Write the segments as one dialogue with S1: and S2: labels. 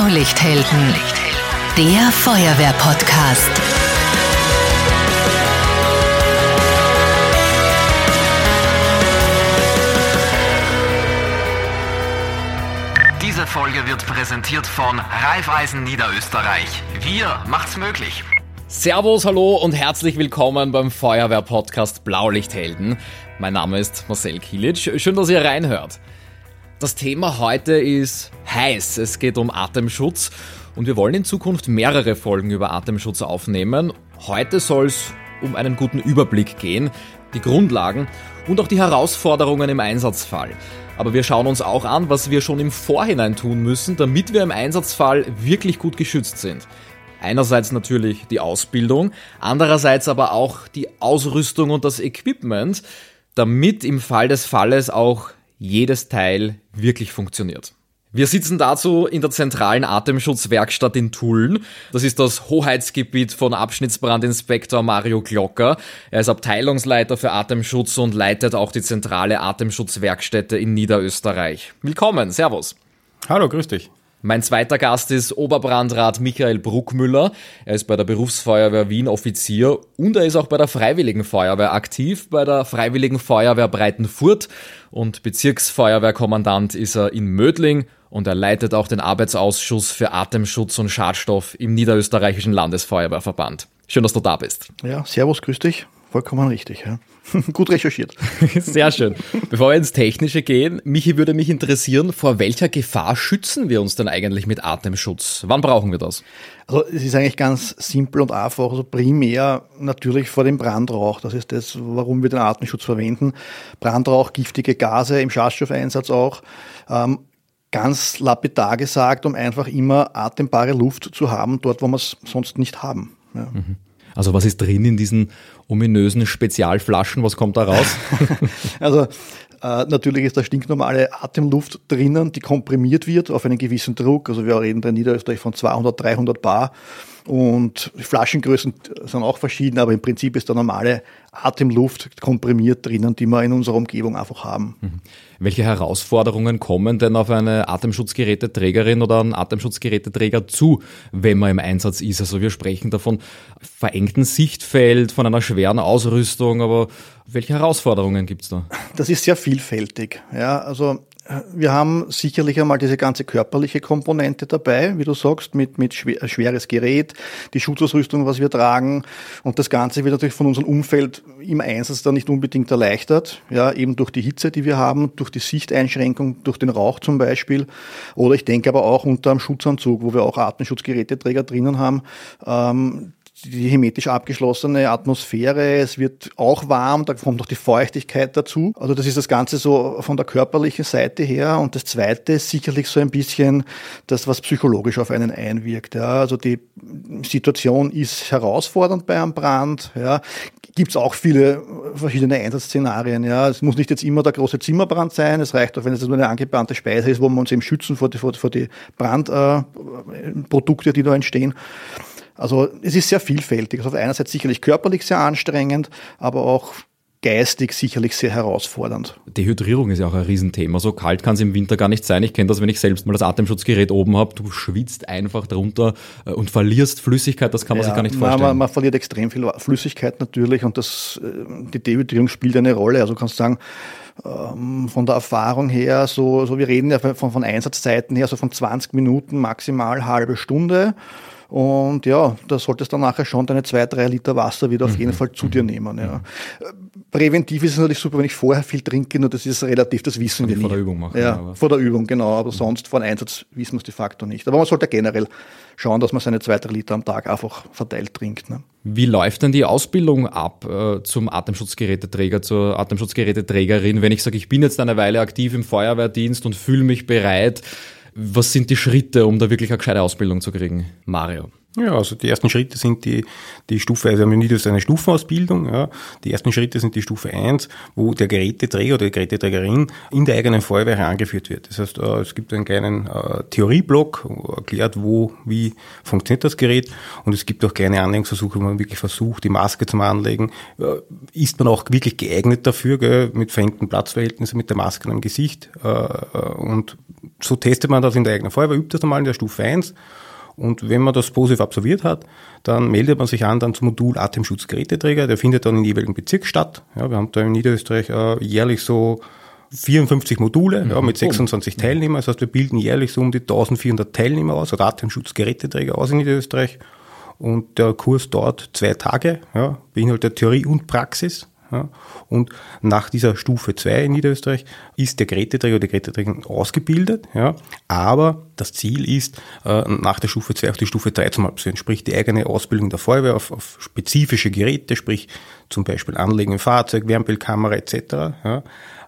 S1: Blaulichthelden, der Feuerwehr-Podcast.
S2: Diese Folge wird präsentiert von Raiffeisen Niederösterreich. Wir macht's möglich.
S3: Servus, hallo und herzlich willkommen beim Feuerwehr-Podcast Blaulichthelden. Mein Name ist Marcel Kilic. Schön, dass ihr reinhört. Das Thema heute ist heiß. Es geht um Atemschutz und wir wollen in Zukunft mehrere Folgen über Atemschutz aufnehmen. Heute soll es um einen guten Überblick gehen, die Grundlagen und auch die Herausforderungen im Einsatzfall. Aber wir schauen uns auch an, was wir schon im Vorhinein tun müssen, damit wir im Einsatzfall wirklich gut geschützt sind. Einerseits natürlich die Ausbildung, andererseits aber auch die Ausrüstung und das Equipment, damit im Fall des Falles auch jedes Teil wirklich funktioniert. Wir sitzen dazu in der zentralen Atemschutzwerkstatt in Tulln. Das ist das Hoheitsgebiet von Abschnittsbrandinspektor Mario Glocker. Er ist Abteilungsleiter für Atemschutz und leitet auch die zentrale Atemschutzwerkstätte in Niederösterreich. Willkommen, Servus.
S4: Hallo, grüß dich.
S3: Mein zweiter Gast ist Oberbrandrat Michael Bruckmüller. Er ist bei der Berufsfeuerwehr Wien Offizier und er ist auch bei der Freiwilligen Feuerwehr aktiv, bei der Freiwilligen Feuerwehr Breitenfurt und Bezirksfeuerwehrkommandant ist er in Mödling und er leitet auch den Arbeitsausschuss für Atemschutz und Schadstoff im Niederösterreichischen Landesfeuerwehrverband. Schön, dass du da bist.
S4: Ja, servus, grüß dich. Vollkommen richtig. Ja. Gut recherchiert.
S3: Sehr schön. Bevor wir ins Technische gehen, Michi würde mich interessieren, vor welcher Gefahr schützen wir uns denn eigentlich mit Atemschutz? Wann brauchen wir das?
S4: Also es ist eigentlich ganz simpel und einfach. Also primär natürlich vor dem Brandrauch. Das ist das, warum wir den Atemschutz verwenden. Brandrauch, giftige Gase im Schadstoffeinsatz auch. Ähm, ganz lapidar gesagt, um einfach immer atembare Luft zu haben, dort wo wir es sonst nicht haben. Ja.
S3: Mhm. Also was ist drin in diesen ominösen Spezialflaschen? Was kommt da raus?
S4: also äh, natürlich ist da stinknormale Atemluft drinnen, die komprimiert wird auf einen gewissen Druck. Also wir reden da in Niederösterreich von 200, 300 Bar. Und Flaschengrößen sind auch verschieden, aber im Prinzip ist da normale Atemluft komprimiert drinnen, die wir in unserer Umgebung einfach haben. Mhm.
S3: Welche Herausforderungen kommen denn auf eine Atemschutzgeräteträgerin oder einen Atemschutzgeräteträger zu, wenn man im Einsatz ist? Also wir sprechen davon verengten Sichtfeld, von einer schweren Ausrüstung, aber welche Herausforderungen gibt es da?
S4: Das ist sehr vielfältig. Ja, also wir haben sicherlich einmal diese ganze körperliche Komponente dabei, wie du sagst, mit, mit schwer, schweres Gerät, die Schutzausrüstung, was wir tragen. Und das Ganze wird natürlich von unserem Umfeld im Einsatz dann nicht unbedingt erleichtert. Ja, eben durch die Hitze, die wir haben, durch die Sichteinschränkung, durch den Rauch zum Beispiel. Oder ich denke aber auch unter einem Schutzanzug, wo wir auch Atemschutzgeräteträger drinnen haben. Ähm, die hermetisch abgeschlossene Atmosphäre, es wird auch warm, da kommt noch die Feuchtigkeit dazu. Also das ist das Ganze so von der körperlichen Seite her. Und das Zweite ist sicherlich so ein bisschen das, was psychologisch auf einen einwirkt. Ja. Also die Situation ist herausfordernd bei einem Brand. Ja. Gibt es auch viele verschiedene Einsatzszenarien. Ja. Es muss nicht jetzt immer der große Zimmerbrand sein. Es reicht auch, wenn es nur eine angebrannte Speise ist, wo wir uns eben schützen vor die, vor, die Brandprodukte, äh, die da entstehen. Also es ist sehr vielfältig. Also auf einer Seite sicherlich körperlich sehr anstrengend, aber auch geistig sicherlich sehr herausfordernd.
S3: Dehydrierung ist ja auch ein Riesenthema. So kalt kann es im Winter gar nicht sein. Ich kenne das, wenn ich selbst mal das Atemschutzgerät oben habe. Du schwitzt einfach drunter äh, und verlierst Flüssigkeit. Das kann man ja, sich gar nicht vorstellen.
S4: Man, man, verliert extrem viel Flüssigkeit natürlich und das, äh, die Dehydrierung spielt eine Rolle. Also kannst du sagen, ähm, von der Erfahrung her, so, so wir reden ja von, von Einsatzzeiten her, so von 20 Minuten maximal halbe Stunde. Und ja, da solltest du dann nachher schon deine zwei, drei Liter Wasser wieder auf jeden mhm. Fall zu dir nehmen. Ja. Präventiv ist es natürlich super, wenn ich vorher viel trinke, nur das ist relativ, das wissen wir nicht.
S3: Vor der Übung machen.
S4: Ja, ja vor der Übung, genau. Aber sonst vor dem Einsatz wissen wir es de facto nicht. Aber man sollte generell schauen, dass man seine zwei, drei Liter am Tag einfach verteilt trinkt. Ne?
S3: Wie läuft denn die Ausbildung ab äh, zum Atemschutzgeräteträger, zur Atemschutzgeräteträgerin, wenn ich sage, ich bin jetzt eine Weile aktiv im Feuerwehrdienst und fühle mich bereit, was sind die Schritte, um da wirklich eine gescheite Ausbildung zu kriegen? Mario.
S5: Ja, also die ersten Schritte sind die, die Stufe, also wir haben nicht eine Stufenausbildung, ja. Die ersten Schritte sind die Stufe 1, wo der Geräteträger oder die Geräteträgerin in der eigenen Feuerwehr herangeführt wird. Das heißt, äh, es gibt einen kleinen äh, Theorieblock, erklärt, wo, wie funktioniert das Gerät und es gibt auch kleine Anlegungsversuche, wo man wirklich versucht, die Maske zum Anlegen. Äh, ist man auch wirklich geeignet dafür, gell, mit verengten Platzverhältnissen, mit der Maske am Gesicht und so testet man das in der eigenen Feuerwehr, übt das einmal in der Stufe 1. Und wenn man das positiv absolviert hat, dann meldet man sich an dann zum Modul Atemschutzgeräteträger. Der findet dann im jeweiligen Bezirk statt. Ja, wir haben da in Niederösterreich äh, jährlich so 54 Module ja, mit 26 Teilnehmern. Das heißt, wir bilden jährlich so um die 1400 Teilnehmer aus, oder Atemschutzgeräteträger aus in Niederösterreich. Und der Kurs dauert zwei Tage, ja, beinhaltet Theorie und Praxis. Ja. Und nach dieser Stufe 2 in Niederösterreich ist der Geräteträger oder die Geräteträgerin ausgebildet. Ja. Aber das Ziel ist, äh, nach der Stufe 2 auch die Stufe 3 zu absolvieren, sprich die eigene Ausbildung der Feuerwehr auf, auf spezifische Geräte, sprich zum Beispiel Anlegen im Fahrzeug, Wärmebildkamera etc. Ja.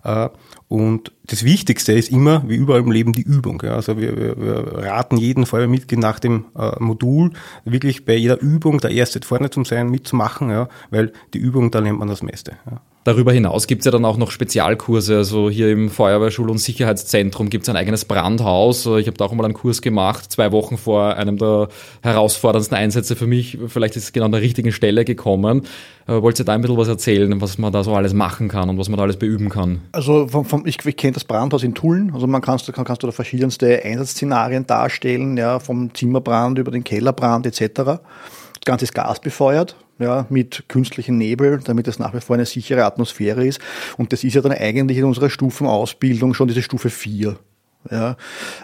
S5: Äh, und das Wichtigste ist immer, wie überall im Leben, die Übung. Ja. Also wir, wir, wir raten jeden Feuerwehrmitglied nach dem äh, Modul wirklich bei jeder Übung der Erste vorne zu sein, mitzumachen, ja, weil die Übung, da lernt man das meiste. Ja.
S3: Darüber hinaus gibt es ja dann auch noch Spezialkurse. Also hier im Feuerwehrschul- und Sicherheitszentrum gibt es ein eigenes Brandhaus. Ich habe da auch mal einen Kurs gemacht, zwei Wochen vor einem der herausforderndsten Einsätze für mich. Vielleicht ist es genau an der richtigen Stelle gekommen. Äh, wollt ihr da ein bisschen was erzählen, was man da so alles machen kann und was man da alles beüben kann?
S4: Also vom, vom, ich, ich kenne das Brandhaus in Tulln. Also man kannst, kann, kannst du da verschiedenste Einsatzszenarien darstellen, ja, vom Zimmerbrand über den Kellerbrand etc. Das Ganze ist gasbefeuert ja, mit künstlichem Nebel, damit es nach wie vor eine sichere Atmosphäre ist. Und das ist ja dann eigentlich in unserer Stufenausbildung schon diese Stufe 4. Ja,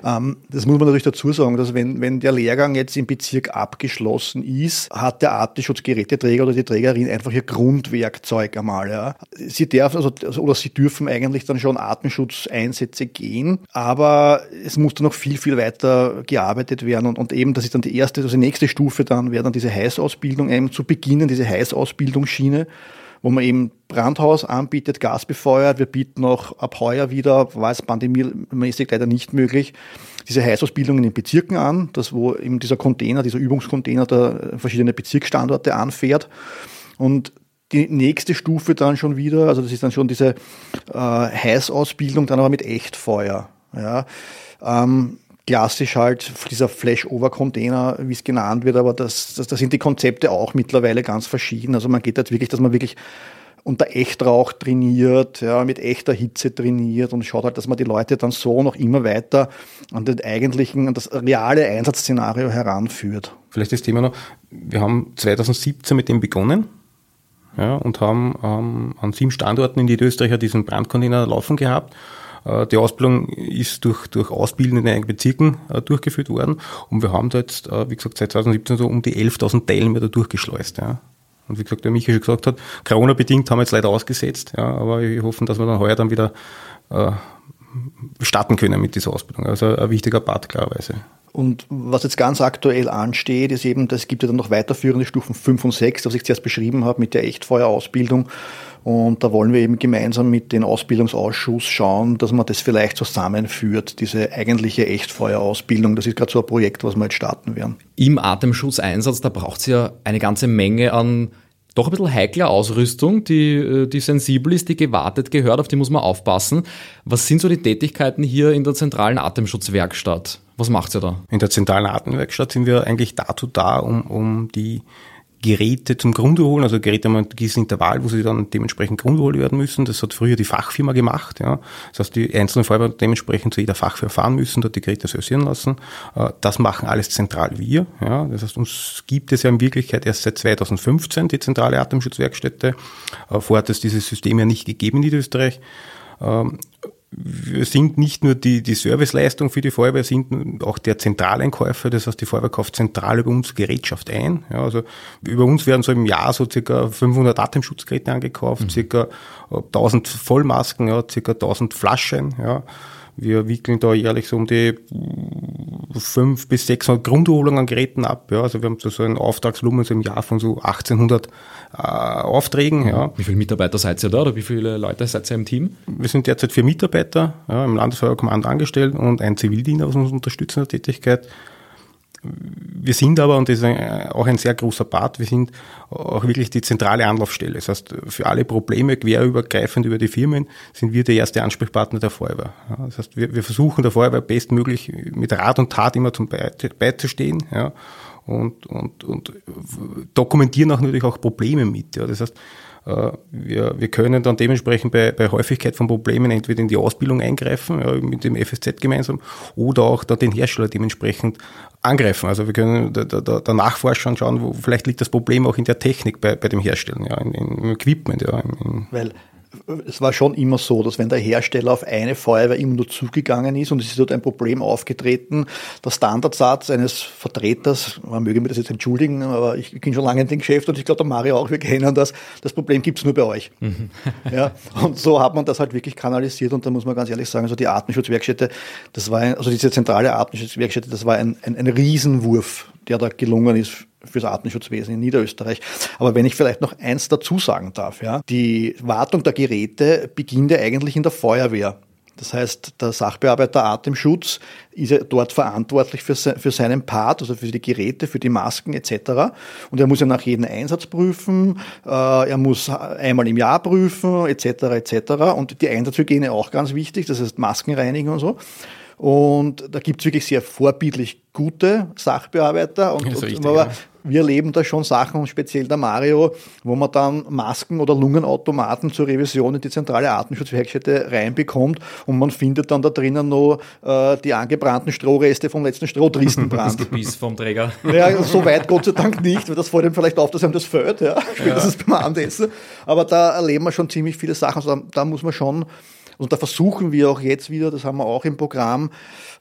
S4: ähm, das muss man natürlich dazu sagen, dass wenn, wenn der Lehrgang jetzt im Bezirk abgeschlossen ist, hat der Atemschutzgeräteträger oder die Trägerin einfach ihr Grundwerkzeug einmal. Ja. Sie darf also, also oder sie dürfen eigentlich dann schon Atemschutzeinsätze gehen, aber es muss dann noch viel, viel weiter gearbeitet werden und, und eben, das ist dann die erste, also die nächste Stufe dann, wäre dann diese Heißausbildung eben zu beginnen, diese Heißausbildungsschiene wo man eben Brandhaus anbietet, gasbefeuert. Wir bieten auch ab heuer wieder, war es pandemiemäßig leider nicht möglich, diese Heißausbildung in den Bezirken an, das wo eben dieser Container, dieser Übungscontainer da verschiedene Bezirksstandorte anfährt. Und die nächste Stufe dann schon wieder, also das ist dann schon diese äh, Heißausbildung, dann aber mit Echtfeuer. Ja. Ähm, klassisch halt dieser Flash-Over-Container, wie es genannt wird, aber das, das, das sind die Konzepte auch mittlerweile ganz verschieden. Also man geht halt wirklich, dass man wirklich unter Echtrauch trainiert, ja, mit echter Hitze trainiert und schaut halt, dass man die Leute dann so noch immer weiter an den eigentlichen, an das reale Einsatzszenario heranführt.
S5: Vielleicht das Thema noch, wir haben 2017 mit dem begonnen ja, und haben ähm, an sieben Standorten in Niederösterreich diesen Brandcontainer laufen gehabt die Ausbildung ist durch, durch Ausbilden in den Bezirken äh, durchgeführt worden und wir haben da jetzt, äh, wie gesagt, seit 2017 so um die 11.000 Teilnehmer da durchgeschleust. Ja. Und wie gesagt, der Michael schon gesagt hat, Corona-bedingt haben wir jetzt leider ausgesetzt, ja, aber wir hoffen, dass wir dann heuer dann wieder äh, starten können mit dieser Ausbildung. Also ein wichtiger Part, klarerweise.
S4: Und was jetzt ganz aktuell ansteht, ist eben, das gibt ja dann noch weiterführende Stufen 5 und 6, was ich zuerst beschrieben habe mit der Echtfeuerausbildung. Und da wollen wir eben gemeinsam mit dem Ausbildungsausschuss schauen, dass man das vielleicht zusammenführt, diese eigentliche Echtfeuerausbildung. Das ist gerade so ein Projekt, was wir jetzt starten werden.
S3: Im Atemschutzeinsatz, da braucht es ja eine ganze Menge an doch ein bisschen heikler Ausrüstung, die, äh, die sensibel ist, die gewartet gehört, auf die muss man aufpassen. Was sind so die Tätigkeiten hier in der zentralen Atemschutzwerkstatt? Was macht ihr da?
S5: In der zentralen Atemwerkstatt sind wir eigentlich dazu da, um, um die Geräte zum Grunde holen, also Geräte haben ein gewisses Intervall, wo sie dann dementsprechend grundgeholt werden müssen. Das hat früher die Fachfirma gemacht. Ja. Das heißt, die einzelnen Feuerwehr dementsprechend zu jeder Fachfirma fahren müssen, dort die Geräte servieren lassen. Äh, das machen alles zentral wir. Ja. Das heißt, uns gibt es ja in Wirklichkeit erst seit 2015 die zentrale Atemschutzwerkstätte. Äh, vorher hat es dieses System ja nicht gegeben in Niederösterreich. Wir sind nicht nur die, die Serviceleistung für die Feuerwehr, sind auch der Zentraleinkäufer. Das heißt, die Feuerwehr kauft zentral über uns Gerätschaft ein. Ja, also über uns werden so im Jahr so circa 500 Atemschutzgeräte angekauft, mhm. circa 1000 Vollmasken, ja, circa 1000 Flaschen. Ja. Wir wickeln da jährlich so um die fünf bis 600 Grundholungen an Geräten ab. Ja. Also wir haben so ein Auftragsvolumen so im Jahr von so 1800 äh, Aufträgen. Ja.
S3: Wie viele Mitarbeiter seid ihr da oder wie viele Leute seid ihr im Team?
S5: Wir sind derzeit vier Mitarbeiter ja, im Landesfeuerkommando angestellt und ein Zivildiener aus unserer unterstützender Tätigkeit. Wir sind aber, und das ist auch ein sehr großer Part, wir sind auch wirklich die zentrale Anlaufstelle. Das heißt, für alle Probleme querübergreifend über die Firmen sind wir der erste Ansprechpartner der Feuerwehr. Das heißt, wir, wir versuchen der Feuerwehr bestmöglich mit Rat und Tat immer zum beizustehen ja, und, und, und dokumentieren auch natürlich auch Probleme mit. Ja. Das heißt, wir, wir können dann dementsprechend bei, bei Häufigkeit von Problemen entweder in die Ausbildung eingreifen, ja, mit dem FSZ gemeinsam, oder auch dann den Hersteller dementsprechend angreifen. Also wir können da, da, da nachforschen und schauen, wo vielleicht liegt das Problem auch in der Technik bei, bei dem Herstellen, ja, in, in, im Equipment. Ja, in,
S4: Weil es war schon immer so, dass wenn der Hersteller auf eine Feuerwehr immer nur zugegangen ist und es ist dort ein Problem aufgetreten, der Standardsatz eines Vertreters, man möge mir das jetzt entschuldigen, aber ich bin schon lange in dem Geschäft und ich glaube der Mario auch, wir kennen das, das Problem gibt es nur bei euch. Mhm. ja, und so hat man das halt wirklich kanalisiert und da muss man ganz ehrlich sagen, also die Artenschutzwerkstätte, das war ein, also diese zentrale Artenschutzwerkstätte, das war ein, ein, ein Riesenwurf, der da gelungen ist fürs Artenschutzwesen in Niederösterreich. Aber wenn ich vielleicht noch eins dazu sagen darf, ja, die Wartung der Geräte beginnt ja eigentlich in der Feuerwehr. Das heißt, der Sachbearbeiter Atemschutz ist ja dort verantwortlich für, für seinen Part, also für die Geräte, für die Masken etc. Und er muss ja nach jedem Einsatz prüfen, äh, er muss einmal im Jahr prüfen etc. etc. Und die Einsatzhygiene auch ganz wichtig, das heißt Maskenreinigen und so. Und da gibt es wirklich sehr vorbildlich gute Sachbearbeiter. Und, und richtig, aber ja. wir erleben da schon Sachen, speziell der Mario, wo man dann Masken oder Lungenautomaten zur Revision in die zentrale Artenschutzwerkstätte reinbekommt und man findet dann da drinnen noch äh, die angebrannten Strohreste vom letzten Strohdristenbrand.
S3: Das Gebiss vom Träger.
S4: Ja, so weit Gott sei Dank nicht, weil das fällt ihm vielleicht auf, dass ihm das fällt, ja, spätestens ja. beim Abendessen. Aber da erleben wir schon ziemlich viele Sachen. Also da, da muss man schon und da versuchen wir auch jetzt wieder, das haben wir auch im Programm,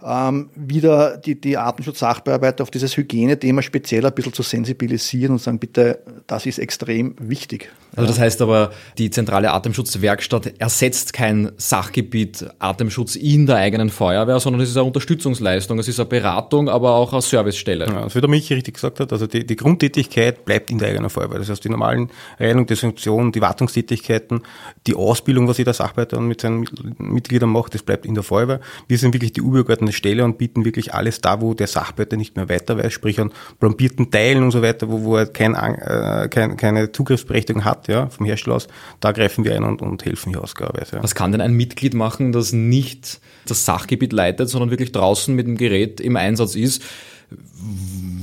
S4: ähm, wieder die, die Artenschutz-Sachbearbeiter auf dieses Hygienethema speziell ein bisschen zu sensibilisieren und sagen, bitte, das ist extrem wichtig.
S3: Also das heißt aber, die zentrale Atemschutzwerkstatt ersetzt kein Sachgebiet Atemschutz in der eigenen Feuerwehr, sondern es ist eine Unterstützungsleistung, es ist eine Beratung, aber auch eine Servicestelle.
S5: Ja, also wie der Michi richtig gesagt hat, also die, die Grundtätigkeit bleibt in der eigenen Feuerwehr. Das heißt, die normalen Reinigung, Desinfektion, die Wartungstätigkeiten, die Ausbildung, was jeder Sachbearbeiter mit seinen Mitgliedern macht, das bleibt in der Feuerwehr. Wir sind wirklich die übergeordnete Stelle und bieten wirklich alles da, wo der Sachbearbeiter nicht mehr weiter weiß, sprich an plombierten Teilen und so weiter, wo, wo er kein, äh, kein, keine Zugriffsberechtigung hat, ja, vom Hersteller aus, da greifen wir ein und, und helfen hier ausgabeweise.
S3: Ja. Was kann denn ein Mitglied machen, das nicht das Sachgebiet leitet, sondern wirklich draußen mit dem Gerät im Einsatz ist?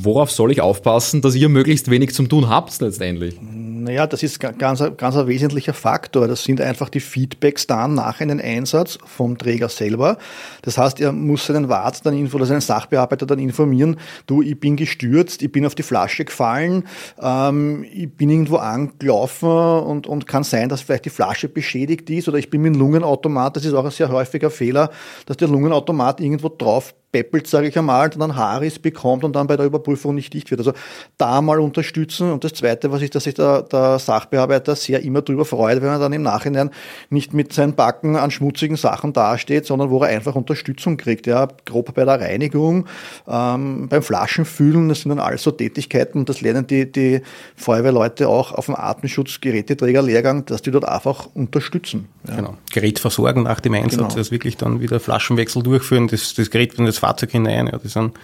S3: Worauf soll ich aufpassen, dass ihr möglichst wenig zum tun habt letztendlich?
S4: Naja, das ist ganz, ganz ein wesentlicher Faktor. Das sind einfach die Feedbacks dann nach einem Einsatz vom Träger selber. Das heißt, er muss seinen Wart dann oder seinen Sachbearbeiter dann informieren, du, ich bin gestürzt, ich bin auf die Flasche gefallen, ähm, ich bin irgendwo angelaufen und, und kann sein, dass vielleicht die Flasche beschädigt ist oder ich bin mit dem Lungenautomat, das ist auch ein sehr häufiger Fehler, dass der Lungenautomat irgendwo drauf beppelt, sage ich einmal, und dann Haaris bekommt und dann bei der Überprüfung nicht dicht wird. Also da mal unterstützen. Und das Zweite, was ich, dass sich der, der Sachbearbeiter sehr immer darüber freut, wenn er dann im Nachhinein nicht mit seinen Backen an schmutzigen Sachen dasteht, sondern wo er einfach Unterstützung kriegt. Ja, grob bei der Reinigung, ähm, beim Flaschenfüllen, das sind dann alles so Tätigkeiten, das lernen die, die Feuerwehrleute auch auf dem Artenschutzgeräteträgerlehrgang, dass die dort einfach unterstützen.
S5: Ja. Genau. Gerät versorgen nach dem Einsatz, genau. das wirklich dann wieder Flaschenwechsel durchführen, das, das Gerät, wenn das Fahrzeug hinein. Ja, das sind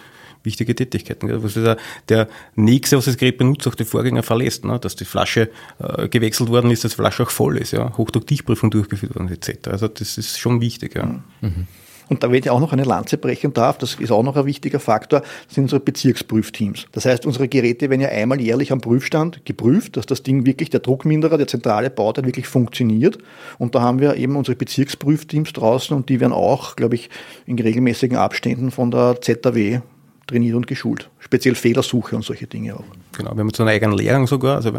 S5: wichtige Tätigkeiten. Ja. Was der, der Nächste, was das Gerät benutzt, auch die Vorgänger verlässt, ne? dass die Flasche äh, gewechselt worden ist, dass die Flasche auch voll ist, ja, Hochdruckdichtprüfung durchgeführt worden etc. Also das ist schon wichtig. Ja. Mhm.
S4: Und da, wenn ich auch noch eine Lanze brechen darf, das ist auch noch ein wichtiger Faktor, sind unsere Bezirksprüfteams. Das heißt, unsere Geräte werden ja einmal jährlich am Prüfstand geprüft, dass das Ding wirklich, der Druckminderer, der zentrale Bauteil wirklich funktioniert. Und da haben wir eben unsere Bezirksprüfteams draußen und die werden auch, glaube ich, in regelmäßigen Abständen von der ZAW trainiert und geschult. Speziell Fehlersuche und solche Dinge auch.
S5: Genau, wir haben jetzt einen eigenen Lehrgang sogar. Also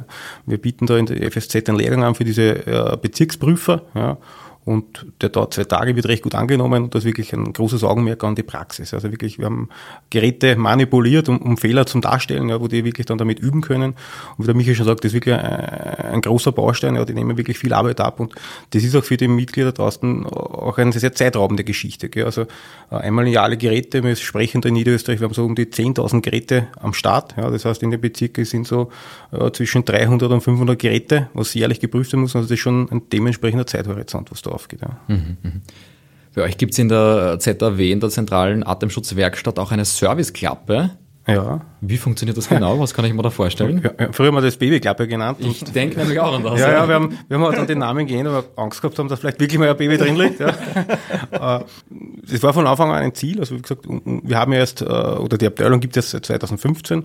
S5: wir bieten da in der FSZ einen Lehrgang an für diese äh, Bezirksprüfer. Ja und der dauert zwei Tage, wird recht gut angenommen und das ist wirklich ein großes Augenmerk an die Praxis. Also wirklich, wir haben Geräte manipuliert, um, um Fehler zum Darstellen, ja, wo die wirklich dann damit üben können. Und wie der Michael schon sagt, das ist wirklich ein, ein großer Baustein, ja, die nehmen wirklich viel Arbeit ab und das ist auch für die Mitglieder draußen auch eine sehr zeitraubende Geschichte. Gell. Also äh, einmal in Jahr alle Geräte, wir sprechen da in Niederösterreich, wir haben so um die 10.000 Geräte am Start. Ja, das heißt, in den Bezirken sind so äh, zwischen 300 und 500 Geräte, was jährlich geprüft werden muss. Also das ist schon ein dementsprechender Zeithorizont, was da aufgeht. Ja. Mhm,
S3: mhm. Bei euch gibt es in der ZAW, in der zentralen Atemschutzwerkstatt, auch eine Serviceklappe.
S5: Ja.
S3: Wie funktioniert das genau? Was kann ich mir da vorstellen?
S5: Ja, früher haben wir das Babyklappe genannt.
S3: Ich denke nämlich auch an das.
S5: Ja, ja, wir haben, wir haben halt dann den Namen weil wir Angst gehabt haben, dass vielleicht wirklich mal ein Baby drin liegt. Ja. Äh, das war von Anfang an ein Ziel. Also wie gesagt, wir haben ja erst, äh, oder die Abteilung gibt es seit 2015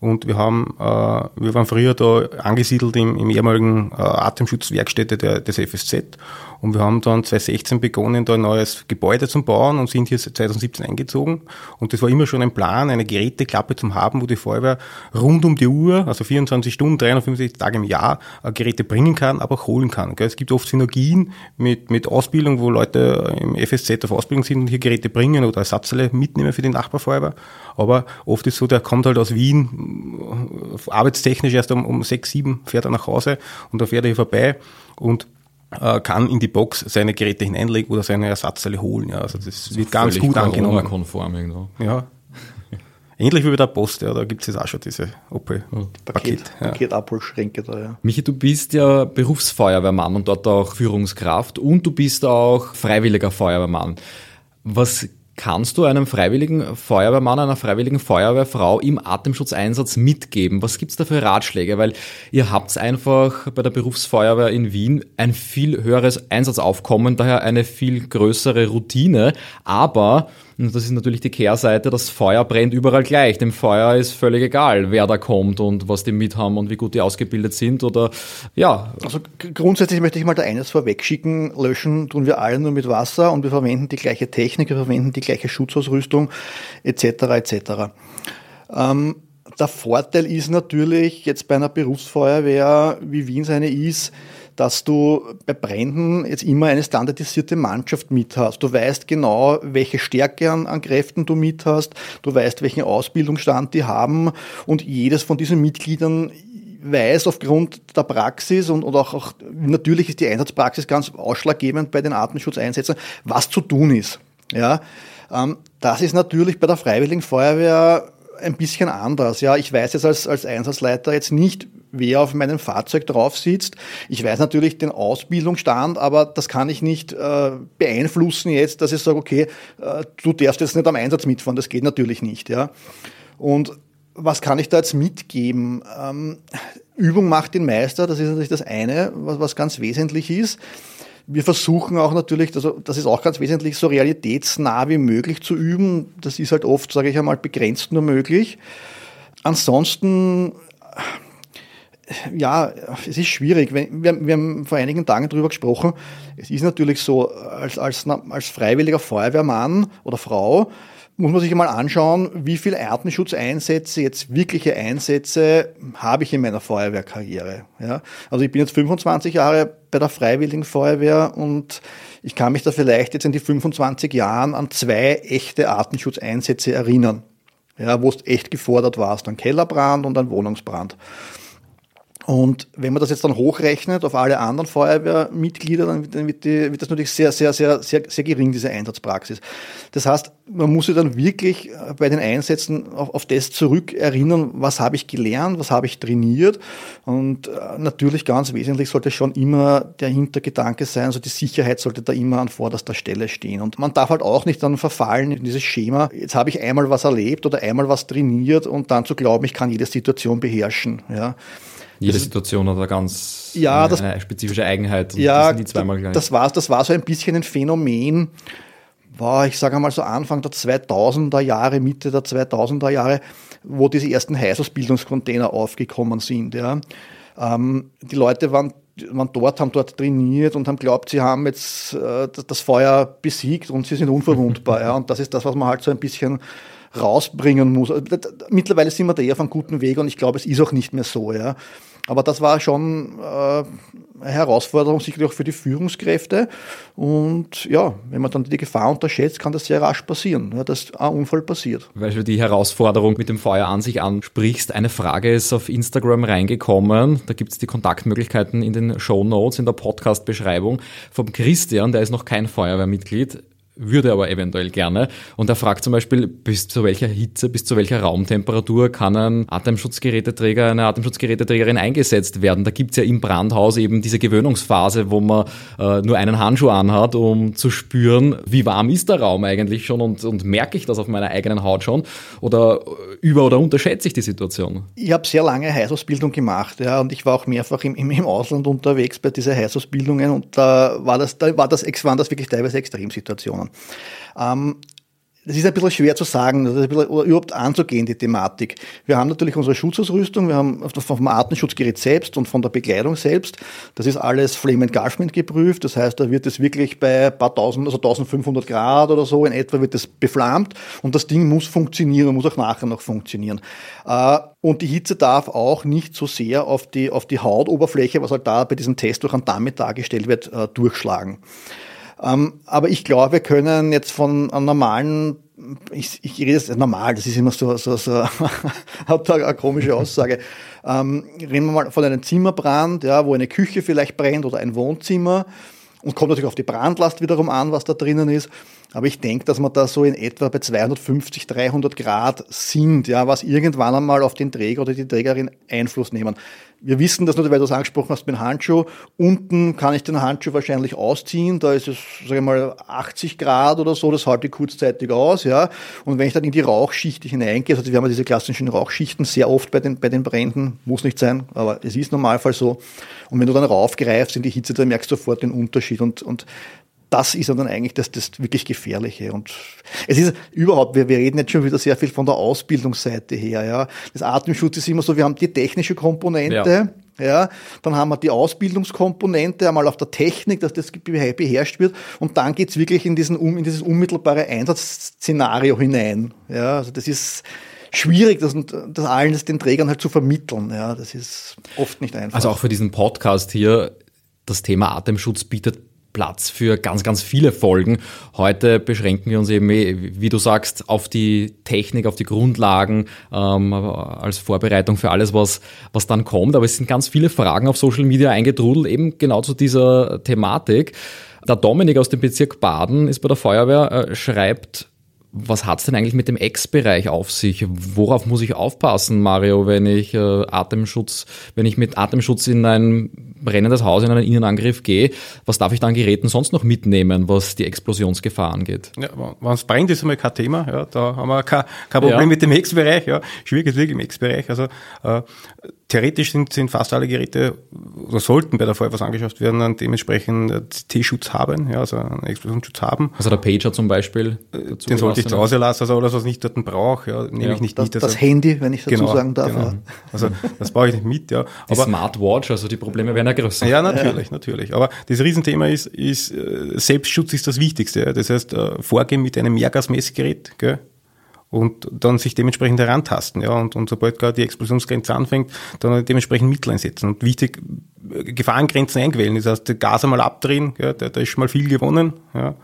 S5: und wir haben, äh, wir waren früher da angesiedelt im, im ehemaligen Atemschutzwerkstätte der, des FSZ und wir haben dann 2016 begonnen, da ein neues Gebäude zu bauen und sind hier 2017 eingezogen. Und das war immer schon ein Plan, eine Geräteklappe zu haben, wo die Feuerwehr rund um die Uhr, also 24 Stunden, 365 Tage im Jahr, äh, Geräte bringen kann, aber auch holen kann. Es gibt oft Synergien mit, mit Ausbildung, wo Leute im FSZ auf Ausbildung sind und hier Geräte bringen oder Ersatzteile mitnehmen für die Nachbarfeuerwehr. Aber oft ist so, der kommt halt aus Wien, äh, arbeitstechnisch erst um, um 6, 7, fährt er nach Hause und dann fährt er hier vorbei und äh, kann in die Box seine Geräte hineinlegen oder seine Ersatzteile holen. Ja, also das, das wird ganz gut angenommen.
S3: konform irgendwo.
S5: Ja. Ähnlich wie bei der Post, ja, da gibt es jetzt auch schon diese
S4: Opel-Paket. Paket, ja. Paketabholschränke da, ja.
S3: Michi, du bist ja Berufsfeuerwehrmann und dort auch Führungskraft und du bist auch freiwilliger Feuerwehrmann. Was kannst du einem freiwilligen Feuerwehrmann, einer freiwilligen Feuerwehrfrau im Atemschutzeinsatz mitgeben? Was gibt's da für Ratschläge? Weil ihr habt einfach bei der Berufsfeuerwehr in Wien ein viel höheres Einsatzaufkommen, daher eine viel größere Routine, aber und das ist natürlich die Kehrseite, das Feuer brennt überall gleich. Dem Feuer ist völlig egal, wer da kommt und was die mit haben und wie gut die ausgebildet sind oder ja.
S4: Also grundsätzlich möchte ich mal da eines vorwegschicken. Löschen tun wir alle nur mit Wasser und wir verwenden die gleiche Technik, wir verwenden die gleiche Schutzausrüstung etc. etc. Ähm, der Vorteil ist natürlich jetzt bei einer Berufsfeuerwehr, wie Wien seine ist, dass du bei Bränden jetzt immer eine standardisierte Mannschaft mit hast. Du weißt genau, welche Stärke an, an Kräften du mit hast, du weißt, welchen Ausbildungsstand die haben und jedes von diesen Mitgliedern weiß aufgrund der Praxis und, und auch, auch natürlich ist die Einsatzpraxis ganz ausschlaggebend bei den Artenschutzeinsätzen, was zu tun ist. Ja, ähm, das ist natürlich bei der Freiwilligen Feuerwehr ein bisschen anders. Ja, ich weiß jetzt als, als Einsatzleiter jetzt nicht, wer auf meinem Fahrzeug drauf sitzt. Ich weiß natürlich den Ausbildungsstand, aber das kann ich nicht äh, beeinflussen jetzt, dass ich sage, okay, äh, du darfst jetzt nicht am Einsatz mitfahren. Das geht natürlich nicht. Ja. Und was kann ich da jetzt mitgeben? Ähm, Übung macht den Meister, das ist natürlich das eine, was, was ganz wesentlich ist. Wir versuchen auch natürlich, also das ist auch ganz wesentlich, so realitätsnah wie möglich zu üben. Das ist halt oft, sage ich einmal, begrenzt nur möglich. Ansonsten ja, es ist schwierig. Wir, haben vor einigen Tagen darüber gesprochen. Es ist natürlich so, als, als, als freiwilliger Feuerwehrmann oder Frau muss man sich einmal anschauen, wie viele Artenschutzeinsätze, jetzt wirkliche Einsätze, habe ich in meiner Feuerwehrkarriere. Ja? Also ich bin jetzt 25 Jahre bei der Freiwilligen Feuerwehr und ich kann mich da vielleicht jetzt in die 25 Jahren an zwei echte Artenschutzeinsätze erinnern, ja, wo es echt gefordert warst, ein Kellerbrand und ein Wohnungsbrand. Und wenn man das jetzt dann hochrechnet auf alle anderen Feuerwehrmitglieder, dann wird, die, wird das natürlich sehr, sehr, sehr, sehr, sehr gering, diese Einsatzpraxis. Das heißt, man muss sich dann wirklich äh, bei den Einsätzen auf, auf das zurück erinnern, was habe ich gelernt, was habe ich trainiert. Und äh, natürlich ganz wesentlich sollte schon immer der Hintergedanke sein, also die Sicherheit sollte da immer an vorderster Stelle stehen. Und man darf halt auch nicht dann verfallen in dieses Schema, jetzt habe ich einmal was erlebt oder einmal was trainiert und dann zu glauben, ich kann jede Situation beherrschen. Ja.
S3: Jede Situation hat eine ganz
S4: ja,
S3: eine,
S4: das,
S3: eine spezifische Eigenheit.
S4: Und ja, die zweimal gleich. Das war, das war so ein bisschen ein Phänomen, war, ich sage mal so Anfang der 2000er Jahre, Mitte der 2000er Jahre, wo diese ersten Heißausbildungscontainer aufgekommen sind. Ja. Ähm, die Leute waren, waren dort, haben dort trainiert und haben glaubt, sie haben jetzt äh, das Feuer besiegt und sie sind unverwundbar. ja. Und das ist das, was man halt so ein bisschen rausbringen muss. Mittlerweile sind wir da eher auf einem guten Weg und ich glaube, es ist auch nicht mehr so. Ja. Aber das war schon äh, eine Herausforderung, sicherlich auch für die Führungskräfte. Und ja, wenn man dann die Gefahr unterschätzt, kann das sehr rasch passieren, ja, dass ein Unfall passiert.
S3: Weil du die Herausforderung mit dem Feuer an sich ansprichst, eine Frage ist auf Instagram reingekommen. Da gibt es die Kontaktmöglichkeiten in den Show Notes, in der Podcast-Beschreibung vom Christian, der ist noch kein Feuerwehrmitglied würde aber eventuell gerne. Und er fragt zum Beispiel, bis zu welcher Hitze, bis zu welcher Raumtemperatur kann ein Atemschutzgeräteträger, eine Atemschutzgeräteträgerin eingesetzt werden. Da gibt's ja im Brandhaus eben diese Gewöhnungsphase, wo man äh, nur einen Handschuh anhat, um zu spüren, wie warm ist der Raum eigentlich schon und, und merke ich das auf meiner eigenen Haut schon oder über- oder unterschätze ich die Situation?
S4: Ich habe sehr lange Heißausbildung gemacht, ja, und ich war auch mehrfach im, im, im Ausland unterwegs bei diesen Heißausbildungen und da war das, da war das, waren das wirklich teilweise Extremsituationen. Ähm, das ist ein bisschen schwer zu sagen, das ist ein bisschen, oder überhaupt anzugehen, die Thematik. Wir haben natürlich unsere Schutzausrüstung, wir haben vom Atemschutzgerät selbst und von der Bekleidung selbst. Das ist alles Flame Engagement geprüft. Das heißt, da wird es wirklich bei ein paar tausend, also 1500 Grad oder so in etwa wird es beflammt und das Ding muss funktionieren, muss auch nachher noch funktionieren. Äh, und die Hitze darf auch nicht so sehr auf die, auf die Hautoberfläche, was halt da bei diesem Test durch einen Dummy dargestellt wird, äh, durchschlagen. Ähm, aber ich glaube, wir können jetzt von einem normalen, ich, ich rede jetzt normal, das ist immer so, so, so eine komische Aussage. Ähm, reden wir mal von einem Zimmerbrand, ja, wo eine Küche vielleicht brennt oder ein Wohnzimmer. Und kommt natürlich auf die Brandlast wiederum an, was da drinnen ist. Aber ich denke, dass wir da so in etwa bei 250, 300 Grad sind, ja, was irgendwann einmal auf den Träger oder die Trägerin Einfluss nehmen. Wir wissen das nur, weil du es angesprochen hast mit dem Handschuh. Unten kann ich den Handschuh wahrscheinlich ausziehen. Da ist es, sage ich mal, 80 Grad oder so. Das halte ich kurzzeitig aus, ja. Und wenn ich dann in die Rauchschicht hineingehe, also wir haben ja diese klassischen Rauchschichten sehr oft bei den, bei den Bränden, muss nicht sein, aber es ist normalfall so. Und wenn du dann raufgreifst in die Hitze, dann merkst du sofort den Unterschied. Und, und das ist dann eigentlich das, das wirklich Gefährliche. Und es ist überhaupt, wir, wir reden jetzt schon wieder sehr viel von der Ausbildungsseite her. Ja. Das Atemschutz ist immer so, wir haben die technische Komponente. Ja. ja. dann haben wir die Ausbildungskomponente, einmal auf der Technik, dass das beherrscht wird. Und dann geht's wirklich in, diesen, in dieses unmittelbare Einsatzszenario hinein. Ja, also das ist, schwierig, das, das allen das den Trägern halt zu vermitteln. Ja, das ist oft nicht einfach.
S3: Also auch für diesen Podcast hier, das Thema Atemschutz bietet Platz für ganz, ganz viele Folgen. Heute beschränken wir uns eben, wie du sagst, auf die Technik, auf die Grundlagen ähm, als Vorbereitung für alles, was, was dann kommt. Aber es sind ganz viele Fragen auf Social Media eingetrudelt, eben genau zu dieser Thematik. Der Dominik aus dem Bezirk Baden ist bei der Feuerwehr, äh, schreibt, was hat's denn eigentlich mit dem Ex-Bereich auf sich? Worauf muss ich aufpassen, Mario, wenn ich äh, Atemschutz, wenn ich mit Atemschutz in ein brennendes Haus, in einen Innenangriff gehe? Was darf ich dann Geräten sonst noch mitnehmen, was die Explosionsgefahr angeht?
S5: Ja, wenn es brennt, ist einmal kein Thema. Ja, da haben wir kein, kein Problem ja. mit dem Ex-Bereich. Ja. Schwierig ist wirklich im Ex-Bereich. Also äh, theoretisch sind, sind fast alle Geräte oder sollten bei der Feuerwehr angeschafft werden, dann dementsprechend T-Schutz haben, ja, also einen Explosionsschutz haben.
S3: Also der Pager zum Beispiel.
S5: Den sollte ich zu Hause lassen, also alles, was ich dort brauche, ja, nehme ja. ich nicht
S4: das,
S5: mit.
S4: Also, das Handy, wenn ich dazu genau, sagen darf. Genau.
S5: Also das brauche ich nicht mit, ja.
S3: Die Aber, Smartwatch, also die Probleme werden ja größer.
S5: Ja, natürlich, natürlich. Aber das Riesenthema ist, ist Selbstschutz ist das Wichtigste. Ja. Das heißt, vorgehen mit einem Mehrgasmessgerät, gell? Und dann sich dementsprechend herantasten. Ja, und, und sobald gerade die Explosionsgrenze anfängt, dann dementsprechend Mittel einsetzen. Und wichtig, Gefahrengrenzen einquälen. Das heißt, Gas einmal abdrehen, ja, da, da ist schon mal viel gewonnen. Ja.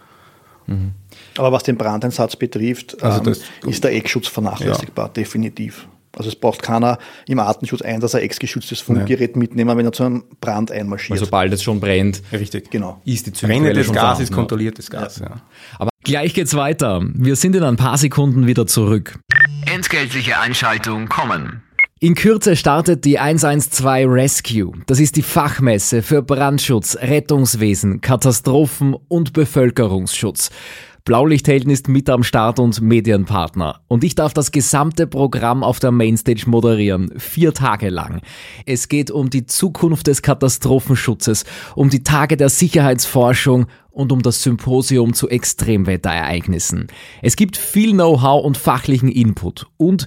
S4: Mhm. Aber was den Brandeinsatz betrifft, also das, ähm, ist der Eckschutz vernachlässigbar, ja. definitiv. Also es braucht keiner im Artenschutz ein, dass er ex-geschütztes Funkgerät mitnehmen, wenn er zu einem Brand einmarschiert.
S3: Also sobald es schon brennt,
S5: richtig,
S4: genau.
S3: ist die
S5: Brennendes Gas vorhanden, ist kontrolliertes Gas. Ja.
S3: Aber gleich geht's weiter. Wir sind in ein paar Sekunden wieder zurück.
S2: Entgeltliche Einschaltung kommen.
S1: In Kürze startet die 112 Rescue. Das ist die Fachmesse für Brandschutz, Rettungswesen, Katastrophen und Bevölkerungsschutz. Blaulichthelden ist mit am Start und Medienpartner. Und ich darf das gesamte Programm auf der Mainstage moderieren. Vier Tage lang. Es geht um die Zukunft des Katastrophenschutzes, um die Tage der Sicherheitsforschung und um das Symposium zu Extremwetterereignissen. Es gibt viel Know-how und fachlichen Input und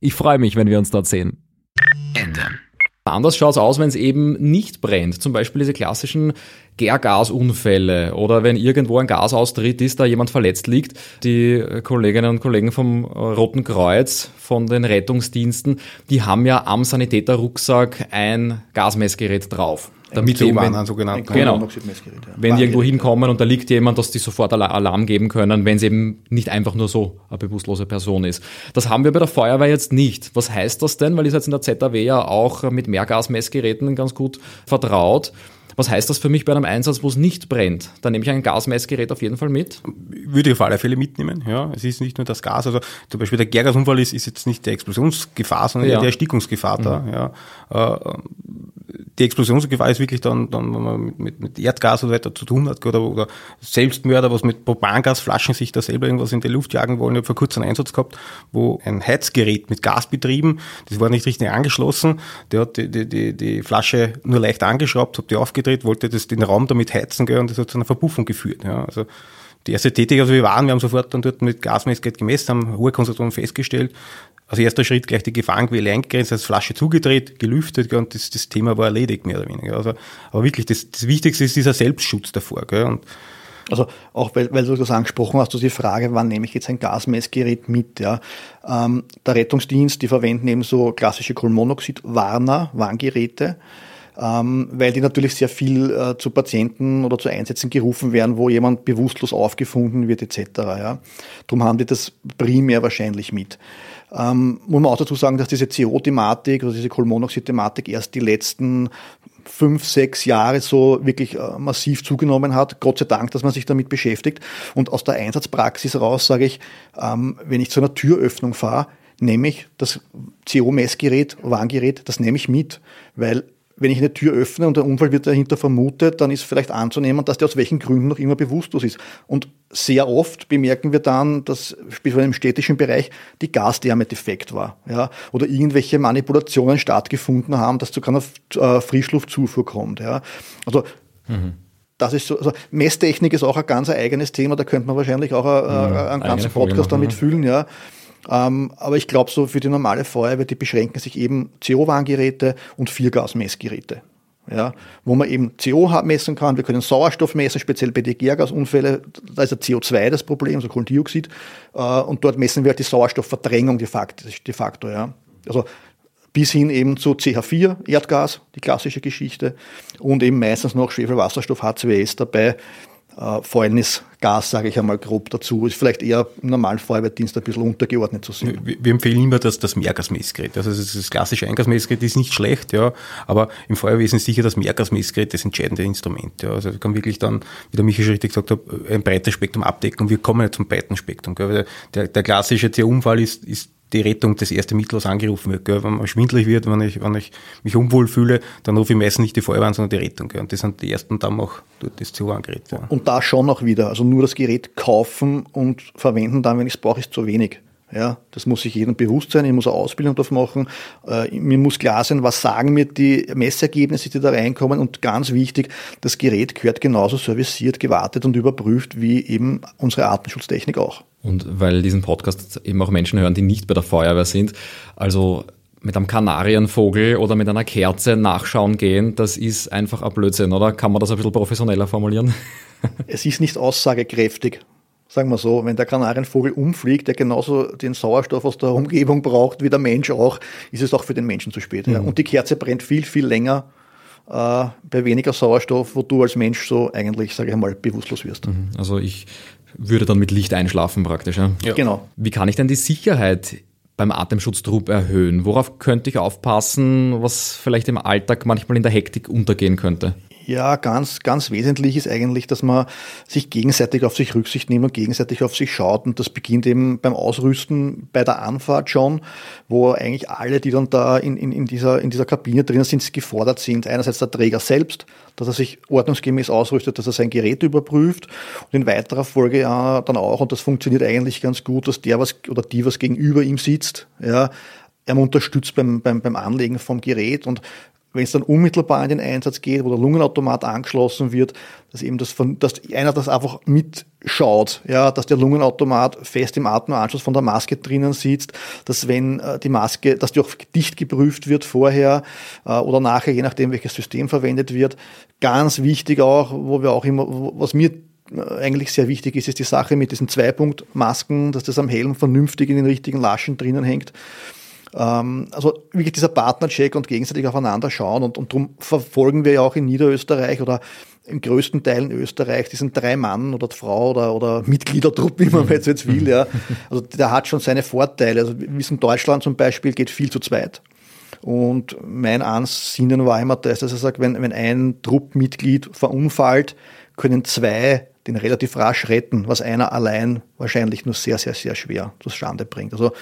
S1: Ich freue mich, wenn wir uns dort sehen.
S2: Ende.
S3: Anders schaut es aus, wenn es eben nicht brennt. Zum Beispiel diese klassischen Gärgasunfälle oder wenn irgendwo ein Gasaustritt ist, da jemand verletzt liegt. Die Kolleginnen und Kollegen vom Roten Kreuz, von den Rettungsdiensten, die haben ja am Sanitäterrucksack ein Gasmessgerät drauf. Damit
S5: eben,
S3: wenn,
S5: ein sogenannten.
S3: Genau. Ja. Wenn die irgendwo hinkommen und da liegt jemand, dass die sofort Alarm geben können, wenn es eben nicht einfach nur so eine bewusstlose Person ist. Das haben wir bei der Feuerwehr jetzt nicht. Was heißt das denn? Weil ihr seid in der ZAW ja auch mit Mehrgasmessgeräten ganz gut vertraut. Was heißt das für mich bei einem Einsatz, wo es nicht brennt? Da nehme ich ein Gasmessgerät auf jeden Fall mit.
S5: Würde ich auf alle Fälle mitnehmen, ja. Es ist nicht nur das Gas, also zum Beispiel der Gärgasunfall ist, ist jetzt nicht der Explosionsgefahr, sondern ja. der Erstickungsgefahr mhm. da, ja. Äh, die Explosionsgefahr ist wirklich dann, dann wenn man mit, mit Erdgas und so weiter zu tun hat oder, oder Selbstmörder, was mit Propangasflaschen sich da selber irgendwas in die Luft jagen wollen. Ich habe vor kurzem einen Einsatz gehabt, wo ein Heizgerät mit Gas betrieben, das war nicht richtig angeschlossen, der hat die, die, die, die Flasche nur leicht angeschraubt, hat die aufgedreht, wollte das den Raum damit heizen gell, und das hat zu einer Verpuffung geführt. Ja. Also die erste Tätigkeit, also wir waren, wir haben sofort dann dort mit Gasmessgerät gemessen, haben hohe Konzentrationen festgestellt, als erster Schritt gleich die Gefahrenquelle eingegrenzt, als Flasche zugedreht, gelüftet und das, das Thema war erledigt, mehr oder weniger. Also, aber wirklich, das, das Wichtigste ist dieser Selbstschutz davor. Gell? Und
S4: also auch weil, weil du das angesprochen hast, du die Frage, wann nehme ich jetzt ein Gasmessgerät mit? Ja? Ähm, der Rettungsdienst, die verwenden eben so klassische Kohlenmonoxid-Warner, Warngeräte ähm, weil die natürlich sehr viel äh, zu Patienten oder zu Einsätzen gerufen werden, wo jemand bewusstlos aufgefunden wird etc. Ja. Darum haben die das primär wahrscheinlich mit. Ähm, muss man auch dazu sagen, dass diese CO-Thematik oder diese Kohlenmonoxid-Thematik erst die letzten fünf, sechs Jahre so wirklich äh, massiv zugenommen hat. Gott sei Dank, dass man sich damit beschäftigt. Und aus der Einsatzpraxis raus sage ich, ähm, wenn ich zu einer Türöffnung fahre, nehme ich das CO-Messgerät, Warngerät, das nehme ich mit, weil wenn ich eine Tür öffne und der Unfall wird dahinter vermutet, dann ist vielleicht anzunehmen, dass der aus welchen Gründen noch immer bewusstlos ist. Und sehr oft bemerken wir dann, dass speziell im städtischen Bereich die Gasdärme defekt war, ja, oder irgendwelche Manipulationen stattgefunden haben, dass zu keiner äh, Frischluftzufuhr kommt, ja. Also, mhm. Das ist so, also Messtechnik ist auch ein ganz eigenes Thema, da könnte man wahrscheinlich auch äh, ja, einen ganzen Podcast damit füllen, ja. Ähm, aber ich glaube, so für die normale Feuerwehr, die beschränken sich eben CO-Warngeräte und Viergasmessgeräte. Ja, wo man eben CO messen kann, wir können Sauerstoff messen, speziell bei den Gärgasunfällen, da ist ja CO2 das Problem, also Kohlendioxid, äh, und dort messen wir halt die Sauerstoffverdrängung de facto, de facto ja. Also bis hin eben zu CH4, Erdgas, die klassische Geschichte, und eben meistens noch Schwefelwasserstoff, H2S dabei, äh, Fäulnisgas, sage ich einmal grob dazu, ist vielleicht eher im normalen Feuerwehrdienst ein bisschen untergeordnet zu sehen.
S5: Wir, wir empfehlen immer das, das Mehrgasmessgerät. Also das, klassische Eingasmessgerät ist nicht schlecht, ja, aber im Feuerwesen ist sicher das Mehrgasmessgerät das entscheidende Instrument. Ja. Also kann wirklich dann, wie der Michael schon richtig gesagt hat, ein breites Spektrum abdecken und wir kommen ja zum breiten Spektrum. Gell. Der, der klassische T-Unfall ist, ist die Rettung das erste Mittel, was angerufen wird. Gell? Wenn man schwindelig wird, wenn ich, wenn ich mich unwohl fühle, dann rufe ich meistens nicht die Feuerwehr sondern die Rettung. Gell? Und das sind die ersten dann auch dort das CO-Angerät. Ja.
S4: Und da schon auch wieder, also nur das Gerät kaufen und verwenden dann, wenn ich es brauche, ist zu wenig. Ja, das muss sich jedem bewusst sein. Ich muss eine Ausbildung darauf machen. Äh, mir muss klar sein, was sagen mir die Messergebnisse, die da reinkommen. Und ganz wichtig, das Gerät gehört genauso serviciert, gewartet und überprüft wie eben unsere Artenschutztechnik auch.
S3: Und weil diesen Podcast eben auch Menschen hören, die nicht bei der Feuerwehr sind. Also mit einem Kanarienvogel oder mit einer Kerze nachschauen gehen, das ist einfach ein Blödsinn, oder? Kann man das ein bisschen professioneller formulieren?
S4: Es ist nicht aussagekräftig sagen wir so, wenn der Kanarienvogel umfliegt, der genauso den Sauerstoff aus der Umgebung braucht wie der Mensch auch, ist es auch für den Menschen zu spät. Mhm. Ja. Und die Kerze brennt viel, viel länger äh, bei weniger Sauerstoff, wo du als Mensch so eigentlich, sage ich mal, bewusstlos wirst.
S3: Mhm. Also ich würde dann mit Licht einschlafen praktisch. Ja?
S4: ja. Genau.
S3: Wie kann ich denn die Sicherheit beim Atemschutztrupp erhöhen? Worauf könnte ich aufpassen, was vielleicht im Alltag manchmal in der Hektik untergehen könnte?
S4: Ja, ganz, ganz wesentlich ist eigentlich, dass man sich gegenseitig auf sich Rücksicht nimmt und gegenseitig auf sich schaut. Und das beginnt eben beim Ausrüsten bei der Anfahrt schon, wo eigentlich alle, die dann da in, in, in, dieser, in dieser Kabine drin sind, gefordert sind. Einerseits der Träger selbst, dass er sich ordnungsgemäß ausrüstet, dass er sein Gerät überprüft und in weiterer Folge ja dann auch, und das funktioniert eigentlich ganz gut, dass der was oder die was gegenüber ihm sitzt, ja, er unterstützt beim, beim, beim Anlegen vom Gerät und wenn es dann unmittelbar in den Einsatz geht, wo der Lungenautomat angeschlossen wird, dass eben das von, dass einer das einfach mitschaut, ja, dass der Lungenautomat fest im Atemanschluss von der Maske drinnen sitzt, dass wenn äh, die Maske, dass die auch dicht geprüft wird vorher äh, oder nachher, je nachdem welches System verwendet wird. Ganz wichtig auch, wo wir auch immer, was mir eigentlich sehr wichtig ist, ist die Sache mit diesen Zweipunktmasken, dass das am Helm vernünftig in den richtigen Laschen drinnen hängt. Ähm, also wirklich dieser Partnercheck und gegenseitig aufeinander schauen und, und darum verfolgen wir ja auch in Niederösterreich oder im größten Teil in Österreich diesen drei Mann oder Frau oder, oder Mitgliedertrupp, wie man jetzt, jetzt will. Ja. Also der hat schon seine Vorteile. Also wie es in Deutschland zum Beispiel geht viel zu zweit. Und mein Ansinnen war immer das, dass er sagt, wenn, wenn ein Truppmitglied verunfallt, können zwei den relativ rasch retten, was einer allein wahrscheinlich nur sehr, sehr, sehr schwer zustande bringt. Also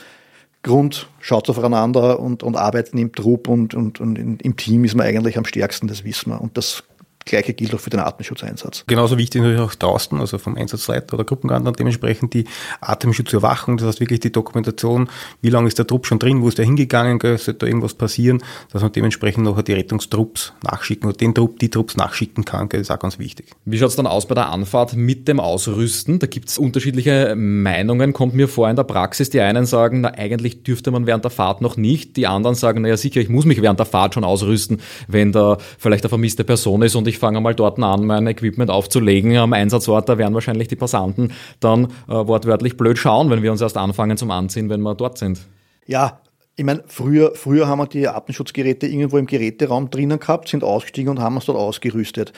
S4: Grund, schaut aufeinander und, und arbeitet im Trupp und, und, und im Team ist man eigentlich am stärksten, das wissen wir. Und das Gleiche gilt auch für den Atemschutzeinsatz.
S5: Genauso wichtig natürlich auch draußen, also vom Einsatzleiter oder Gruppengartner dementsprechend die Atemschutzüberwachung, das heißt wirklich die Dokumentation, wie lange ist der Trupp schon drin, wo ist der hingegangen, sollte da irgendwas passieren, dass man dementsprechend noch die Rettungstrupps nachschicken oder den Trupp, die Trupps nachschicken kann, das ist auch ganz wichtig.
S3: Wie schaut es dann aus bei der Anfahrt mit dem Ausrüsten? Da gibt es unterschiedliche Meinungen, kommt mir vor in der Praxis. Die einen sagen, na eigentlich dürfte man während der Fahrt noch nicht, die anderen sagen, naja sicher, ich muss mich während der Fahrt schon ausrüsten, wenn da vielleicht eine vermisste Person ist und ich ich fange mal dort an, mein Equipment aufzulegen am Einsatzort, da werden wahrscheinlich die Passanten dann äh, wortwörtlich blöd schauen, wenn wir uns erst anfangen zum Anziehen, wenn wir dort sind.
S4: Ja, ich meine, früher, früher haben wir die Atemschutzgeräte irgendwo im Geräteraum drinnen gehabt, sind ausgestiegen und haben uns dort ausgerüstet.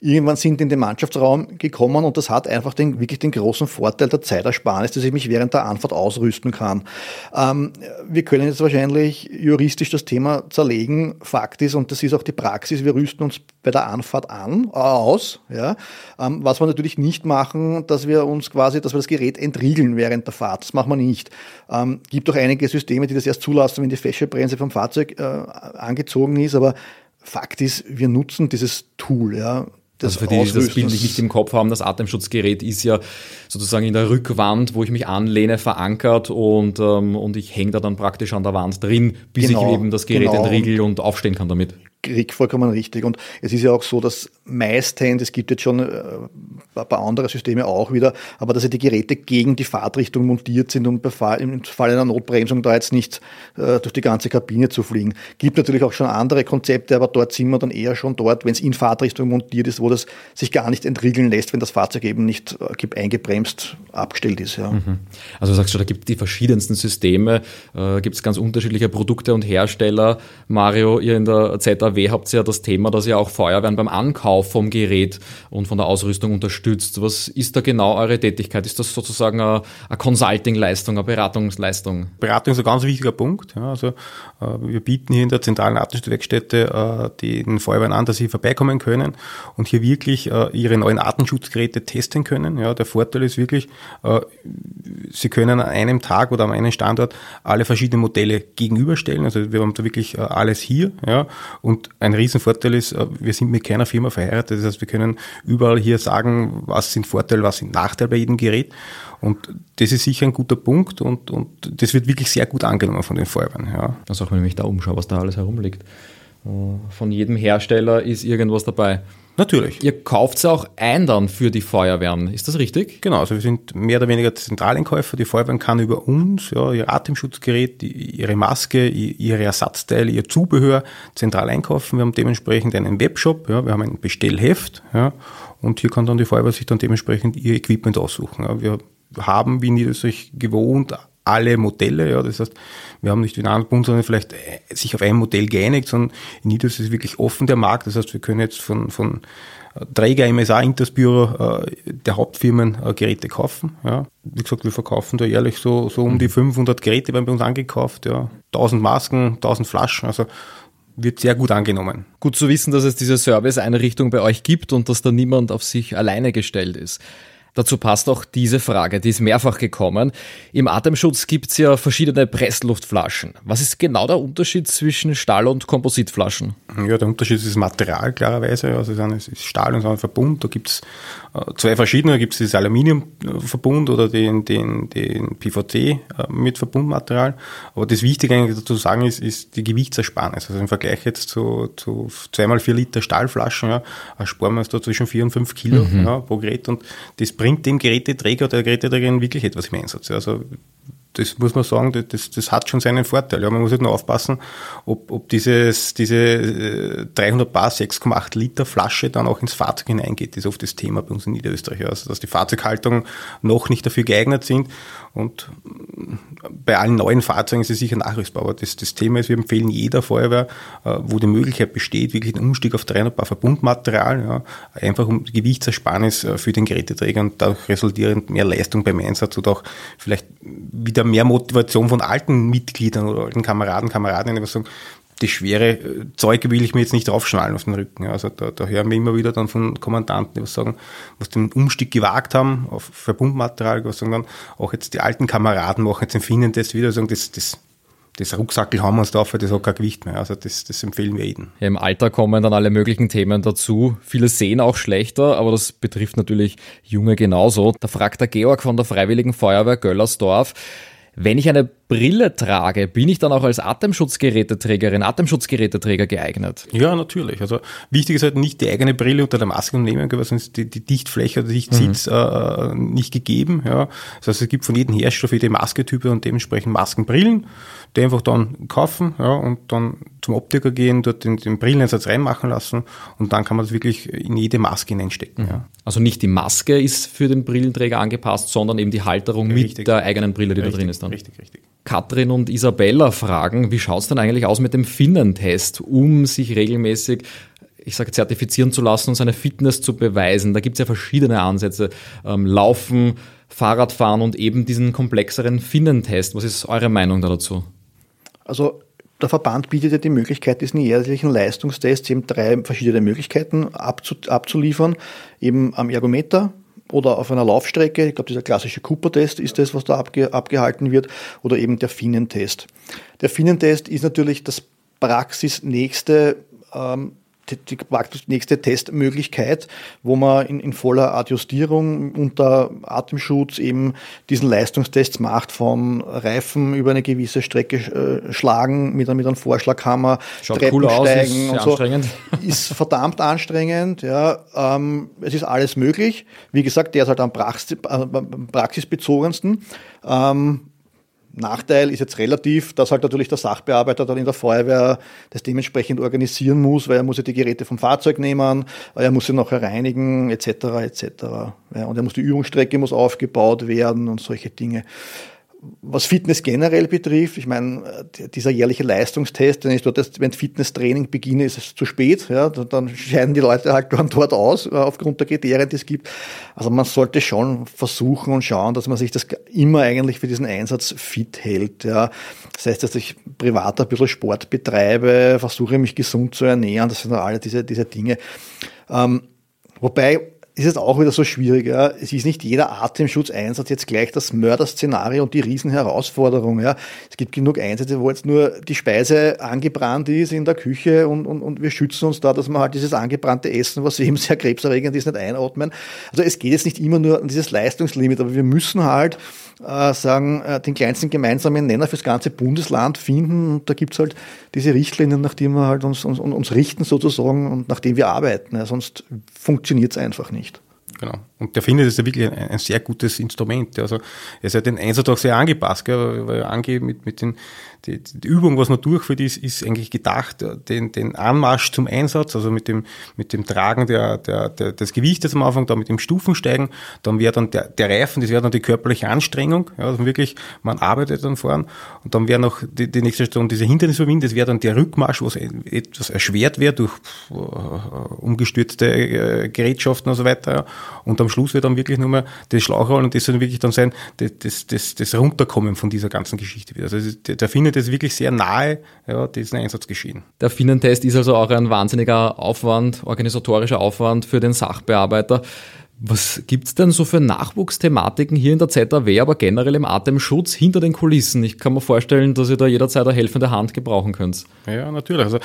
S4: Irgendwann sind in den Mannschaftsraum gekommen und das hat einfach den, wirklich den großen Vorteil der Zeitersparnis, dass ich mich während der Anfahrt ausrüsten kann. Ähm, wir können jetzt wahrscheinlich juristisch das Thema zerlegen. Fakt ist, und das ist auch die Praxis, wir rüsten uns bei der Anfahrt an, aus. Ja. Ähm, was wir natürlich nicht machen, dass wir uns quasi, dass wir das Gerät entriegeln während der Fahrt. Das machen wir nicht. Ähm, gibt auch einige Systeme, die das erst zulassen zulassen, wenn die Fächerbremse vom Fahrzeug äh, angezogen ist. Aber Fakt ist, wir nutzen dieses Tool. Ja,
S3: das also für die, die das Bild nicht im Kopf haben, das Atemschutzgerät ist ja sozusagen in der Rückwand, wo ich mich anlehne, verankert und, ähm, und ich hänge da dann praktisch an der Wand drin, bis genau, ich eben das Gerät genau. entriegel und aufstehen kann damit.
S4: Krieg vollkommen richtig. Und es ist ja auch so, dass meistens, es gibt jetzt schon äh, ein paar andere Systeme auch wieder, aber dass ja die Geräte gegen die Fahrtrichtung montiert sind, um im Fall einer Notbremsung da jetzt nicht äh, durch die ganze Kabine zu fliegen. Gibt natürlich auch schon andere Konzepte, aber dort sind wir dann eher schon dort, wenn es in Fahrtrichtung montiert ist, wo das sich gar nicht entriegeln lässt, wenn das Fahrzeug eben nicht äh, eingebremst abgestellt ist. Ja. Mhm.
S3: Also sagst du, da gibt es die verschiedensten Systeme, äh, gibt es ganz unterschiedliche Produkte und Hersteller. Mario, ihr in der ZA BKW habt ihr ja das Thema, dass ihr auch Feuerwehren beim Ankauf vom Gerät und von der Ausrüstung unterstützt. Was ist da genau eure Tätigkeit? Ist das sozusagen eine, eine Consulting-Leistung, eine Beratungsleistung?
S5: Beratung ist ein ganz wichtiger Punkt. Ja, also äh, wir bieten hier in der zentralen Atemschutzwerkstätte äh, den Feuerwehren an, dass sie vorbeikommen können und hier wirklich äh, ihre neuen Atemschutzgeräte testen können. Ja, der Vorteil ist wirklich, sie können an einem Tag oder an einem Standort alle verschiedenen Modelle gegenüberstellen. Also wir haben da wirklich alles hier. Ja, und und ein Riesenvorteil ist, äh, wir sind mit keiner Firma verheiratet. Das heißt, wir können überall hier sagen, was sind Vorteile, was sind Nachteile bei jedem Gerät. Und das ist sicher ein guter Punkt und, und das wird wirklich sehr gut angenommen von den Feuerwehren. Ja.
S3: Also auch wenn ich mich da umschaue, was da alles herumliegt. Äh, von jedem Hersteller ist irgendwas dabei.
S5: Natürlich.
S3: Ihr kauft es auch ein dann für die Feuerwehren, ist das richtig?
S5: Genau, also wir sind mehr oder weniger Zentraleinkäufer. Die Feuerwehren kann über uns ja, ihr Atemschutzgerät, ihre Maske, ihre Ersatzteile, ihr Zubehör zentral einkaufen. Wir haben dementsprechend einen Webshop, ja, wir haben ein Bestellheft ja, und hier kann dann die Feuerwehr sich dann dementsprechend ihr Equipment aussuchen. Ja. Wir haben, wie Niederösterreich gewohnt, alle Modelle. Ja, das heißt, wir haben nicht wie in anderen Bund, sondern vielleicht äh, sich auf ein Modell geeinigt, sondern in Niederösterreich ist wirklich offen der Markt. Das heißt, wir können jetzt von, von äh, Träger MSA Intersbüro äh, der Hauptfirmen äh, Geräte kaufen. Ja. Wie gesagt, wir verkaufen da jährlich so, so um die 500 Geräte werden bei uns angekauft. Ja. 1000 Masken, 1000 Flaschen. Also wird sehr gut angenommen.
S3: Gut zu wissen, dass es diese Service-Einrichtung bei euch gibt und dass da niemand auf sich alleine gestellt ist. Dazu passt auch diese Frage, die ist mehrfach gekommen. Im Atemschutz gibt es ja verschiedene Pressluftflaschen. Was ist genau der Unterschied zwischen Stahl- und Kompositflaschen?
S5: Ja, der Unterschied ist das Material klarerweise. Also es ist Stahl und so ein Verbund. Da gibt es äh, zwei verschiedene. Da gibt es das Aluminiumverbund oder den, den, den PVC äh, mit Verbundmaterial. Aber das Wichtige eigentlich dazu sagen ist, ist die Gewichtsersparnis. Also im Vergleich jetzt zu, zu zweimal vier Liter Stahlflaschen, ja, sparen wir uns da zwischen vier und fünf Kilo mhm. ja, pro Gerät und das bringt dem Geräteträger oder der Geräteträgerin wirklich etwas im Einsatz. Also das muss man sagen, das, das hat schon seinen Vorteil. Ja, man muss halt nur aufpassen, ob, ob dieses, diese 300 äh, Bar 6,8 Liter Flasche dann auch ins Fahrzeug hineingeht. Das ist oft das Thema bei uns in Niederösterreich. Also, dass die Fahrzeughaltung noch nicht dafür geeignet sind. Und bei allen neuen Fahrzeugen ist es sicher nachrüstbar. Aber das, das Thema ist, wir empfehlen jeder Feuerwehr, äh, wo die Möglichkeit besteht, wirklich einen Umstieg auf 300 Bar Verbundmaterial, ja, einfach um Gewichtsersparnis äh, für den Geräteträger und dadurch resultierend mehr Leistung beim Einsatz oder auch vielleicht wieder wieder mehr Motivation von alten Mitgliedern oder alten Kameraden, Kameradinnen, die sagen, das schwere äh, Zeug will ich mir jetzt nicht draufschnallen auf den Rücken. Also da, da hören wir immer wieder dann von Kommandanten, die sagen, was den Umstieg gewagt haben auf Verbundmaterial, was sagen dann, auch jetzt die alten Kameraden machen jetzt empfinden das wieder, sagen, das, das das Rucksackel haben wir uns drauf, das hat kein Gewicht mehr. Also das, das empfehlen wir jedem.
S3: Ja, Im Alter kommen dann alle möglichen Themen dazu. Viele sehen auch schlechter, aber das betrifft natürlich Junge genauso. Da fragt der Georg von der Freiwilligen Feuerwehr Göllersdorf, wenn ich eine Brille trage, bin ich dann auch als Atemschutzgeräteträgerin, Atemschutzgeräteträger geeignet?
S5: Ja, natürlich. Also wichtig ist halt nicht die eigene Brille unter der Maske nehmen, weil sonst die, die Dichtfläche oder Dichtsitz mhm. äh, nicht gegeben. Ja. Das heißt, es gibt von jedem Hersteller jede Masketype und dementsprechend Maskenbrillen, die einfach dann kaufen ja, und dann zum Optiker gehen, dort den, den Brilleneinsatz reinmachen lassen und dann kann man das wirklich in jede Maske hineinstecken. Mhm. Ja.
S3: Also nicht die Maske ist für den Brillenträger angepasst, sondern eben die Halterung richtig. mit der eigenen Brille, die richtig, da drin ist dann. Richtig, richtig. Katrin und Isabella fragen, wie schaut es denn eigentlich aus mit dem Finnentest, um sich regelmäßig ich sage, zertifizieren zu lassen und seine Fitness zu beweisen. Da gibt es ja verschiedene Ansätze. Ähm, Laufen, Fahrradfahren und eben diesen komplexeren Finnentest. Was ist eure Meinung da dazu?
S4: Also der Verband bietet ja die Möglichkeit, diesen jährlichen Leistungstest eben drei verschiedene Möglichkeiten abzuliefern. Eben am Ergometer, oder auf einer Laufstrecke, ich glaube, dieser klassische Cooper-Test ist das, was da abge abgehalten wird, oder eben der Finnentest. Der Finnentest ist natürlich das praxisnächste ähm, die praktisch nächste Testmöglichkeit, wo man in, in voller Adjustierung unter Atemschutz eben diesen Leistungstest macht, vom Reifen über eine gewisse Strecke äh, schlagen mit, mit einem Vorschlaghammer,
S3: Schaut Treppen cool steigen aus, ist
S4: und so. Ist verdammt anstrengend, ja. Ähm, es ist alles möglich. Wie gesagt, der ist halt am Praxis, praxisbezogensten. Ähm, Nachteil ist jetzt relativ, dass halt natürlich der Sachbearbeiter dann in der Feuerwehr das dementsprechend organisieren muss, weil er muss ja die Geräte vom Fahrzeug nehmen, er muss sie nachher reinigen, etc. etc. Ja, und er muss die Übungsstrecke muss aufgebaut werden und solche Dinge was Fitness generell betrifft, ich meine, dieser jährliche Leistungstest, wenn ich dort, wenn Fitnesstraining beginne, ist es zu spät, ja, dann scheiden die Leute halt dann dort aus, äh, aufgrund der Kriterien, die es gibt. Also man sollte schon versuchen und schauen, dass man sich das immer eigentlich für diesen Einsatz fit hält, ja. Das heißt, dass ich privat ein bisschen Sport betreibe, versuche mich gesund zu ernähren, das sind alle diese, diese Dinge. Ähm, wobei, ist es auch wieder so schwierig. Ja. Es ist nicht jeder Atemschutzeinsatz jetzt gleich das Mörderszenario und die Riesenherausforderung. Ja. Es gibt genug Einsätze, wo jetzt nur die Speise angebrannt ist in der Küche und, und, und wir schützen uns da, dass wir halt dieses angebrannte Essen, was eben sehr krebserregend ist, nicht einatmen. Also es geht jetzt nicht immer nur an dieses Leistungslimit, aber wir müssen halt äh, sagen, äh, den kleinsten gemeinsamen Nenner fürs ganze Bundesland finden. Und da gibt's halt diese Richtlinien, nach denen wir halt uns, uns, uns richten sozusagen und nach denen wir arbeiten. Ja, sonst funktioniert's einfach nicht.
S5: Genau. Und der findet es ja wirklich ein, ein, sehr gutes Instrument. Also er ist ja den Einsatz auch sehr angepasst, gell, weil er angeht mit, mit den die, die Übung, was man durchführt, ist, ist eigentlich gedacht, den, den Anmarsch zum Einsatz, also mit dem, mit dem Tragen der, der, der, des Gewichtes am Anfang, dann mit dem Stufensteigen, dann wäre dann der, der Reifen, das wäre dann die körperliche Anstrengung, ja, also wirklich, man arbeitet dann voran und dann wäre noch die, die nächste Station diese Hindernisüberwinden, das wäre dann der Rückmarsch, was etwas erschwert wird durch uh, umgestürzte äh, Gerätschaften und so weiter ja. und am Schluss wird dann wirklich nur mehr das Schlauchrollen und das soll wirklich dann sein, das, das, das Runterkommen von dieser ganzen Geschichte wieder. Also der, der findet es wirklich sehr nahe ja, diesen Einsatz geschehen.
S3: Der Finnentest ist also auch ein wahnsinniger Aufwand, organisatorischer Aufwand für den Sachbearbeiter. Was gibt's denn so für Nachwuchsthematiken hier in der ZAW, aber generell im Atemschutz hinter den Kulissen? Ich kann mir vorstellen, dass ihr da jederzeit eine helfende Hand gebrauchen könnt.
S5: Ja, natürlich. Also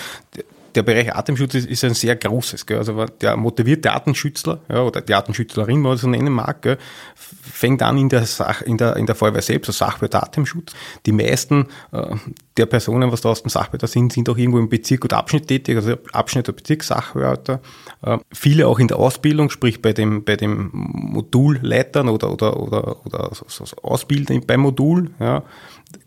S5: der Bereich Atemschutz ist, ist ein sehr großes. Gell? Also der motivierte Artenschützler ja, oder die Artenschützlerin, man das so nennen mag, gell, fängt an in der, Sach, in der, in der Feuerwehr selbst, also Sachwert Atemschutz. Die meisten äh, der Personen, was da aus dem Sachwärter sind, sind auch irgendwo im Bezirk oder Abschnitt tätig, also Abschnitt oder Bezirkssachwärter. Äh, viele auch in der Ausbildung, sprich bei dem, bei dem Modulleitern oder, oder, oder, oder so, beim Modul. Ja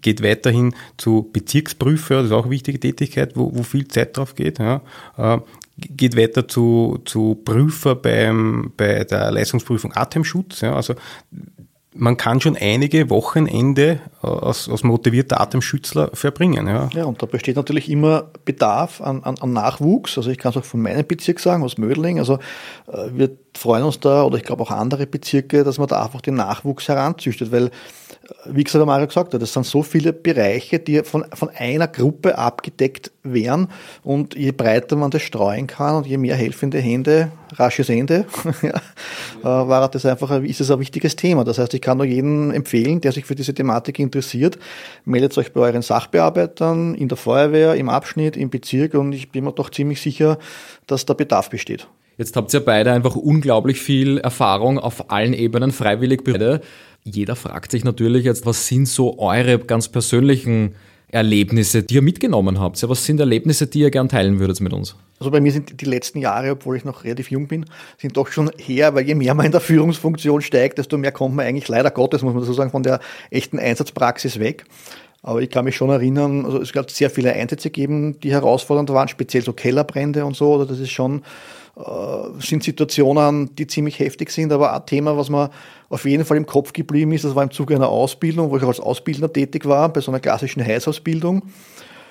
S5: geht weiterhin zu Bezirksprüfer, das ist auch eine wichtige Tätigkeit, wo, wo viel Zeit drauf geht. Ja. Äh, geht weiter zu, zu Prüfer beim, bei der Leistungsprüfung Atemschutz. Ja. Also man kann schon einige Wochenende als, als motivierter Atemschützler verbringen. Ja.
S4: ja, und da besteht natürlich immer Bedarf an, an, an Nachwuchs. Also ich kann es auch von meinem Bezirk sagen, aus Mödling. Also äh, wir freuen uns da, oder ich glaube auch andere Bezirke, dass man da einfach den Nachwuchs heranzüchtet, weil wie gesagt, Mario gesagt hat, das sind so viele Bereiche, die von, von einer Gruppe abgedeckt werden und je breiter man das streuen kann und je mehr helfende Hände, rasches Ende, äh, war das einfach, ist es ein wichtiges Thema. Das heißt, ich kann nur jeden empfehlen, der sich für diese Thematik interessiert, meldet euch bei euren Sachbearbeitern, in der Feuerwehr, im Abschnitt, im Bezirk und ich bin mir doch ziemlich sicher, dass da Bedarf besteht.
S3: Jetzt habt ihr beide einfach unglaublich viel Erfahrung auf allen Ebenen, freiwillig beide. Jeder fragt sich natürlich jetzt, was sind so eure ganz persönlichen Erlebnisse, die ihr mitgenommen habt? Was sind Erlebnisse, die ihr gern teilen würdet mit uns?
S4: Also bei mir sind die letzten Jahre, obwohl ich noch relativ jung bin, sind doch schon her, weil je mehr man in der Führungsfunktion steigt, desto mehr kommt man eigentlich leider Gottes, muss man so sagen, von der echten Einsatzpraxis weg. Aber ich kann mich schon erinnern, also es gab sehr viele Einsätze geben, die herausfordernd waren, speziell so Kellerbrände und so, oder das ist schon sind Situationen, die ziemlich heftig sind, aber ein Thema, was mir auf jeden Fall im Kopf geblieben ist, das war im Zuge einer Ausbildung, wo ich als Ausbildner tätig war, bei so einer klassischen Heißausbildung.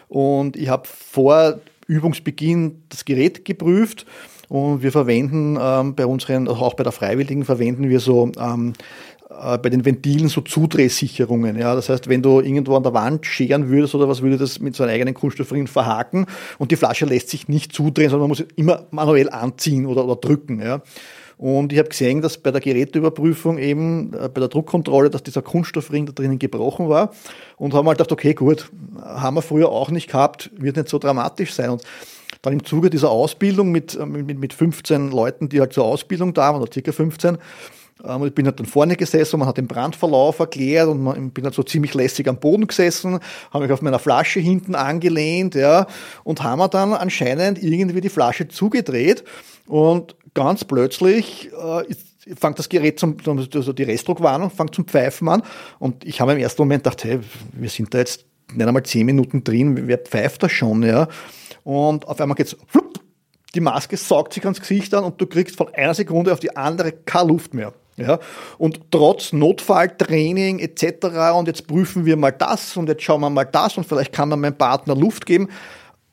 S4: Und ich habe vor Übungsbeginn das Gerät geprüft und wir verwenden ähm, bei unseren, also auch bei der Freiwilligen verwenden wir so ähm, äh, bei den Ventilen so Zudrehsicherungen. Ja, das heißt, wenn du irgendwo an der Wand scheren würdest oder was, würde das mit so einem eigenen Kunststoffring verhaken und die Flasche lässt sich nicht zudrehen, sondern man muss immer manuell anziehen oder, oder drücken. Ja. Und ich habe gesehen, dass bei der Geräteüberprüfung eben, äh, bei der Druckkontrolle, dass dieser Kunststoffring da drinnen gebrochen war. Und haben halt gedacht, okay, gut, haben wir früher auch nicht gehabt, wird nicht so dramatisch sein. Und dann im Zuge dieser Ausbildung mit, äh, mit, mit 15 Leuten, die halt zur Ausbildung da waren, oder circa 15, ähm, ich bin halt dann vorne gesessen, man hat den Brandverlauf erklärt und man, bin halt so ziemlich lässig am Boden gesessen, habe mich auf meiner Flasche hinten angelehnt, ja, und haben dann anscheinend irgendwie die Flasche zugedreht und ganz plötzlich äh, fängt das Gerät zum, also die Restdruckwarnung fängt zum Pfeifen an und ich habe im ersten Moment gedacht, hey, wir sind da jetzt nicht einmal zehn Minuten drin, wer pfeift das schon, ja, und auf einmal geht's flupp, die Maske saugt sich ans Gesicht an und du kriegst von einer Sekunde auf die andere keine Luft mehr. Ja, und trotz Notfalltraining etc. und jetzt prüfen wir mal das und jetzt schauen wir mal das und vielleicht kann man meinem Partner Luft geben.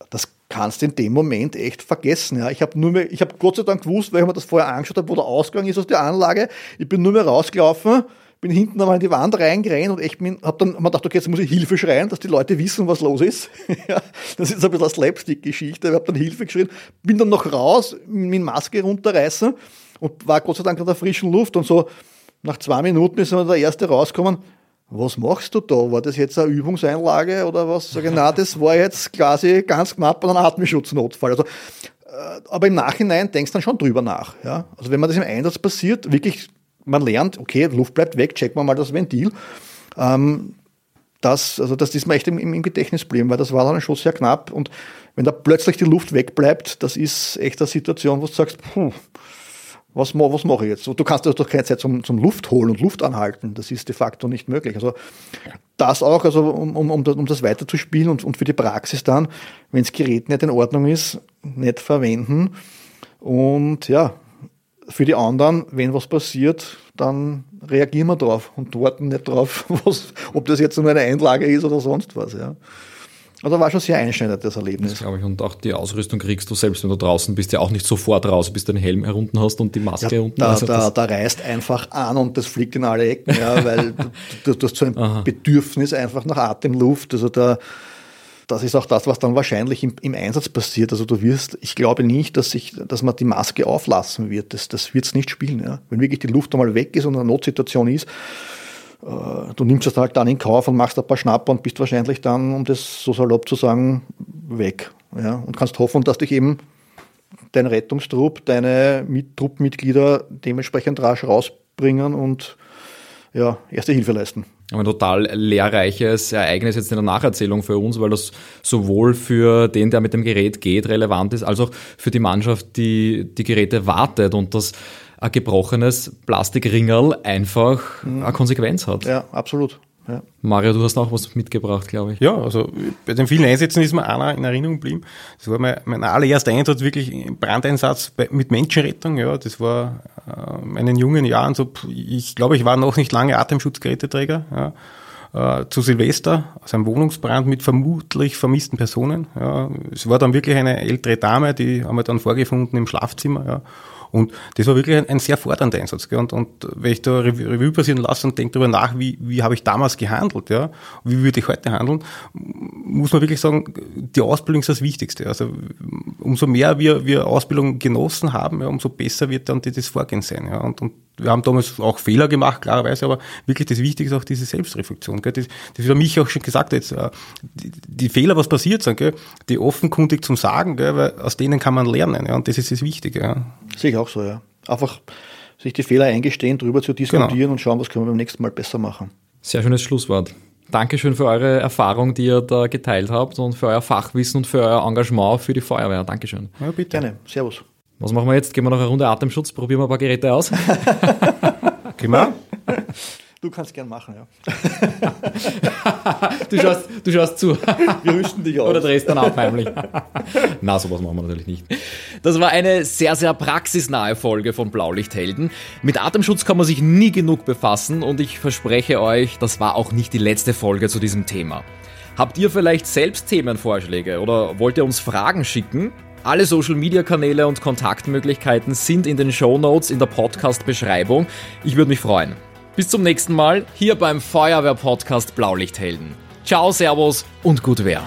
S4: Das kannst du in dem Moment echt vergessen. Ja. Ich habe nur Gott sei Dank gewusst, weil ich mir das vorher angeschaut habe, wo der Ausgang ist aus der Anlage. Ich bin nur mehr rausgelaufen, bin hinten einmal in die Wand reingerannt und echt habe dann mal gedacht, okay, jetzt muss ich Hilfe schreien, dass die Leute wissen, was los ist. das ist ein bisschen eine Slapstick-Geschichte. Ich habe dann Hilfe geschrien, bin dann noch raus, mit Maske runterreißen und war Gott sei Dank an der frischen Luft und so nach zwei Minuten ist der erste rausgekommen. Was machst du da? War das jetzt eine Übungseinlage oder was? Sag ich, na, das war jetzt quasi ganz knapp an einem Atemschutznotfall. Also, äh, aber im Nachhinein denkst du dann schon drüber nach. Ja? Also wenn man das im Einsatz passiert, wirklich, man lernt, okay, Luft bleibt weg, checken wir mal das Ventil. Ähm, das, also das ist mir echt im, im Gedächtnis geblieben, weil das war dann schon sehr knapp. Und wenn da plötzlich die Luft wegbleibt, das ist echt eine Situation, wo du sagst, puh, was, was mache ich jetzt? Du kannst doch keine Zeit zum, zum Luft holen und Luft anhalten. Das ist de facto nicht möglich. Also das auch, also um, um, um das weiterzuspielen und, und für die Praxis dann, wenn das Gerät nicht in Ordnung ist, nicht verwenden. Und ja, für die anderen, wenn was passiert, dann reagieren wir drauf und warten nicht drauf, was, ob das jetzt nur eine Einlage ist oder sonst was. Ja. Also war schon sehr einschneidend, das Erlebnis. Das
S3: glaube ich. Und auch die Ausrüstung kriegst du selbst, wenn du draußen bist, ja auch nicht sofort raus, bis du den Helm herunten hast und die Maske
S4: ja,
S3: unten.
S4: Da, also da, da reißt einfach an und das fliegt in alle Ecken, ja, weil du, du, hast so ein Aha. Bedürfnis einfach nach Atemluft. Also da, das ist auch das, was dann wahrscheinlich im, im, Einsatz passiert. Also du wirst, ich glaube nicht, dass, sich, dass man die Maske auflassen wird. Das, das wird es nicht spielen. Ja. Wenn wirklich die Luft einmal weg ist und eine Notsituation ist, du nimmst das halt dann in Kauf und machst ein paar Schnapper und bist wahrscheinlich dann, um das so salopp zu sagen, weg. Ja. Und kannst hoffen, dass dich eben dein Rettungstrupp, deine Truppmitglieder dementsprechend rasch rausbringen und ja, erste Hilfe leisten
S3: ein total lehrreiches Ereignis jetzt in der Nacherzählung für uns, weil das sowohl für den, der mit dem Gerät geht, relevant ist, als auch für die Mannschaft, die die Geräte wartet und das ein gebrochenes Plastikringerl einfach mhm. eine Konsequenz hat.
S4: Ja, absolut. Ja.
S3: Mario, du hast auch was mitgebracht, glaube ich.
S5: Ja, also bei den vielen Einsätzen ist mir einer in Erinnerung geblieben. Das war mein, mein allererster Einsatz, wirklich Brandeinsatz bei, mit Menschenrettung. Ja, das war äh, in meinen jungen Jahren so, ich glaube, ich war noch nicht lange Atemschutzgeräteträger. Ja, äh, zu Silvester aus einem Wohnungsbrand mit vermutlich vermissten Personen. Ja. Es war dann wirklich eine ältere Dame, die haben wir dann vorgefunden im Schlafzimmer. Ja. Und das war wirklich ein, ein sehr fordernder Einsatz. Gell? Und, und wenn ich da Revue passieren lasse und denke darüber nach, wie, wie habe ich damals gehandelt, ja, wie würde ich heute handeln, muss man wirklich sagen, die Ausbildung ist das Wichtigste. Also umso mehr wir, wir Ausbildung genossen haben, ja, umso besser wird dann das Vorgehen sein. Ja. Und, und wir haben damals auch Fehler gemacht, klarerweise, aber wirklich das Wichtige ist auch diese Selbstreflexion. Gell? Das, das ist mich auch schon gesagt, jetzt, äh, die, die Fehler, was passiert sind, gell? die offenkundig zum Sagen, gell? weil aus denen kann man lernen. Ja? Und das ist das Wichtige. Ja.
S4: Sehe ich auch so, ja. Einfach sich die Fehler eingestehen, darüber zu diskutieren genau. und schauen, was können wir beim nächsten Mal besser machen.
S3: Sehr schönes Schlusswort. Dankeschön für eure Erfahrung, die ihr da geteilt habt und für euer Fachwissen und für euer Engagement für die Feuerwehr. Dankeschön.
S4: Ja, bitte. Gerne. Servus.
S3: Was machen wir jetzt? Gehen wir noch eine Runde Atemschutz, probieren wir ein paar Geräte aus.
S4: Gehen wir? Du kannst gern machen, ja.
S3: du, schaust, du schaust zu.
S4: Wir rüsten dich aus.
S3: Oder drehst dann ab heimlich. Na, sowas machen wir natürlich nicht. Das war eine sehr, sehr praxisnahe Folge von Blaulichthelden. Mit Atemschutz kann man sich nie genug befassen und ich verspreche euch, das war auch nicht die letzte Folge zu diesem Thema. Habt ihr vielleicht selbst Themenvorschläge oder wollt ihr uns Fragen schicken? Alle Social Media Kanäle und Kontaktmöglichkeiten sind in den Show Notes in der Podcast Beschreibung. Ich würde mich freuen. Bis zum nächsten Mal hier beim Feuerwehr Podcast Blaulichthelden. Ciao, Servus und gut Wehr.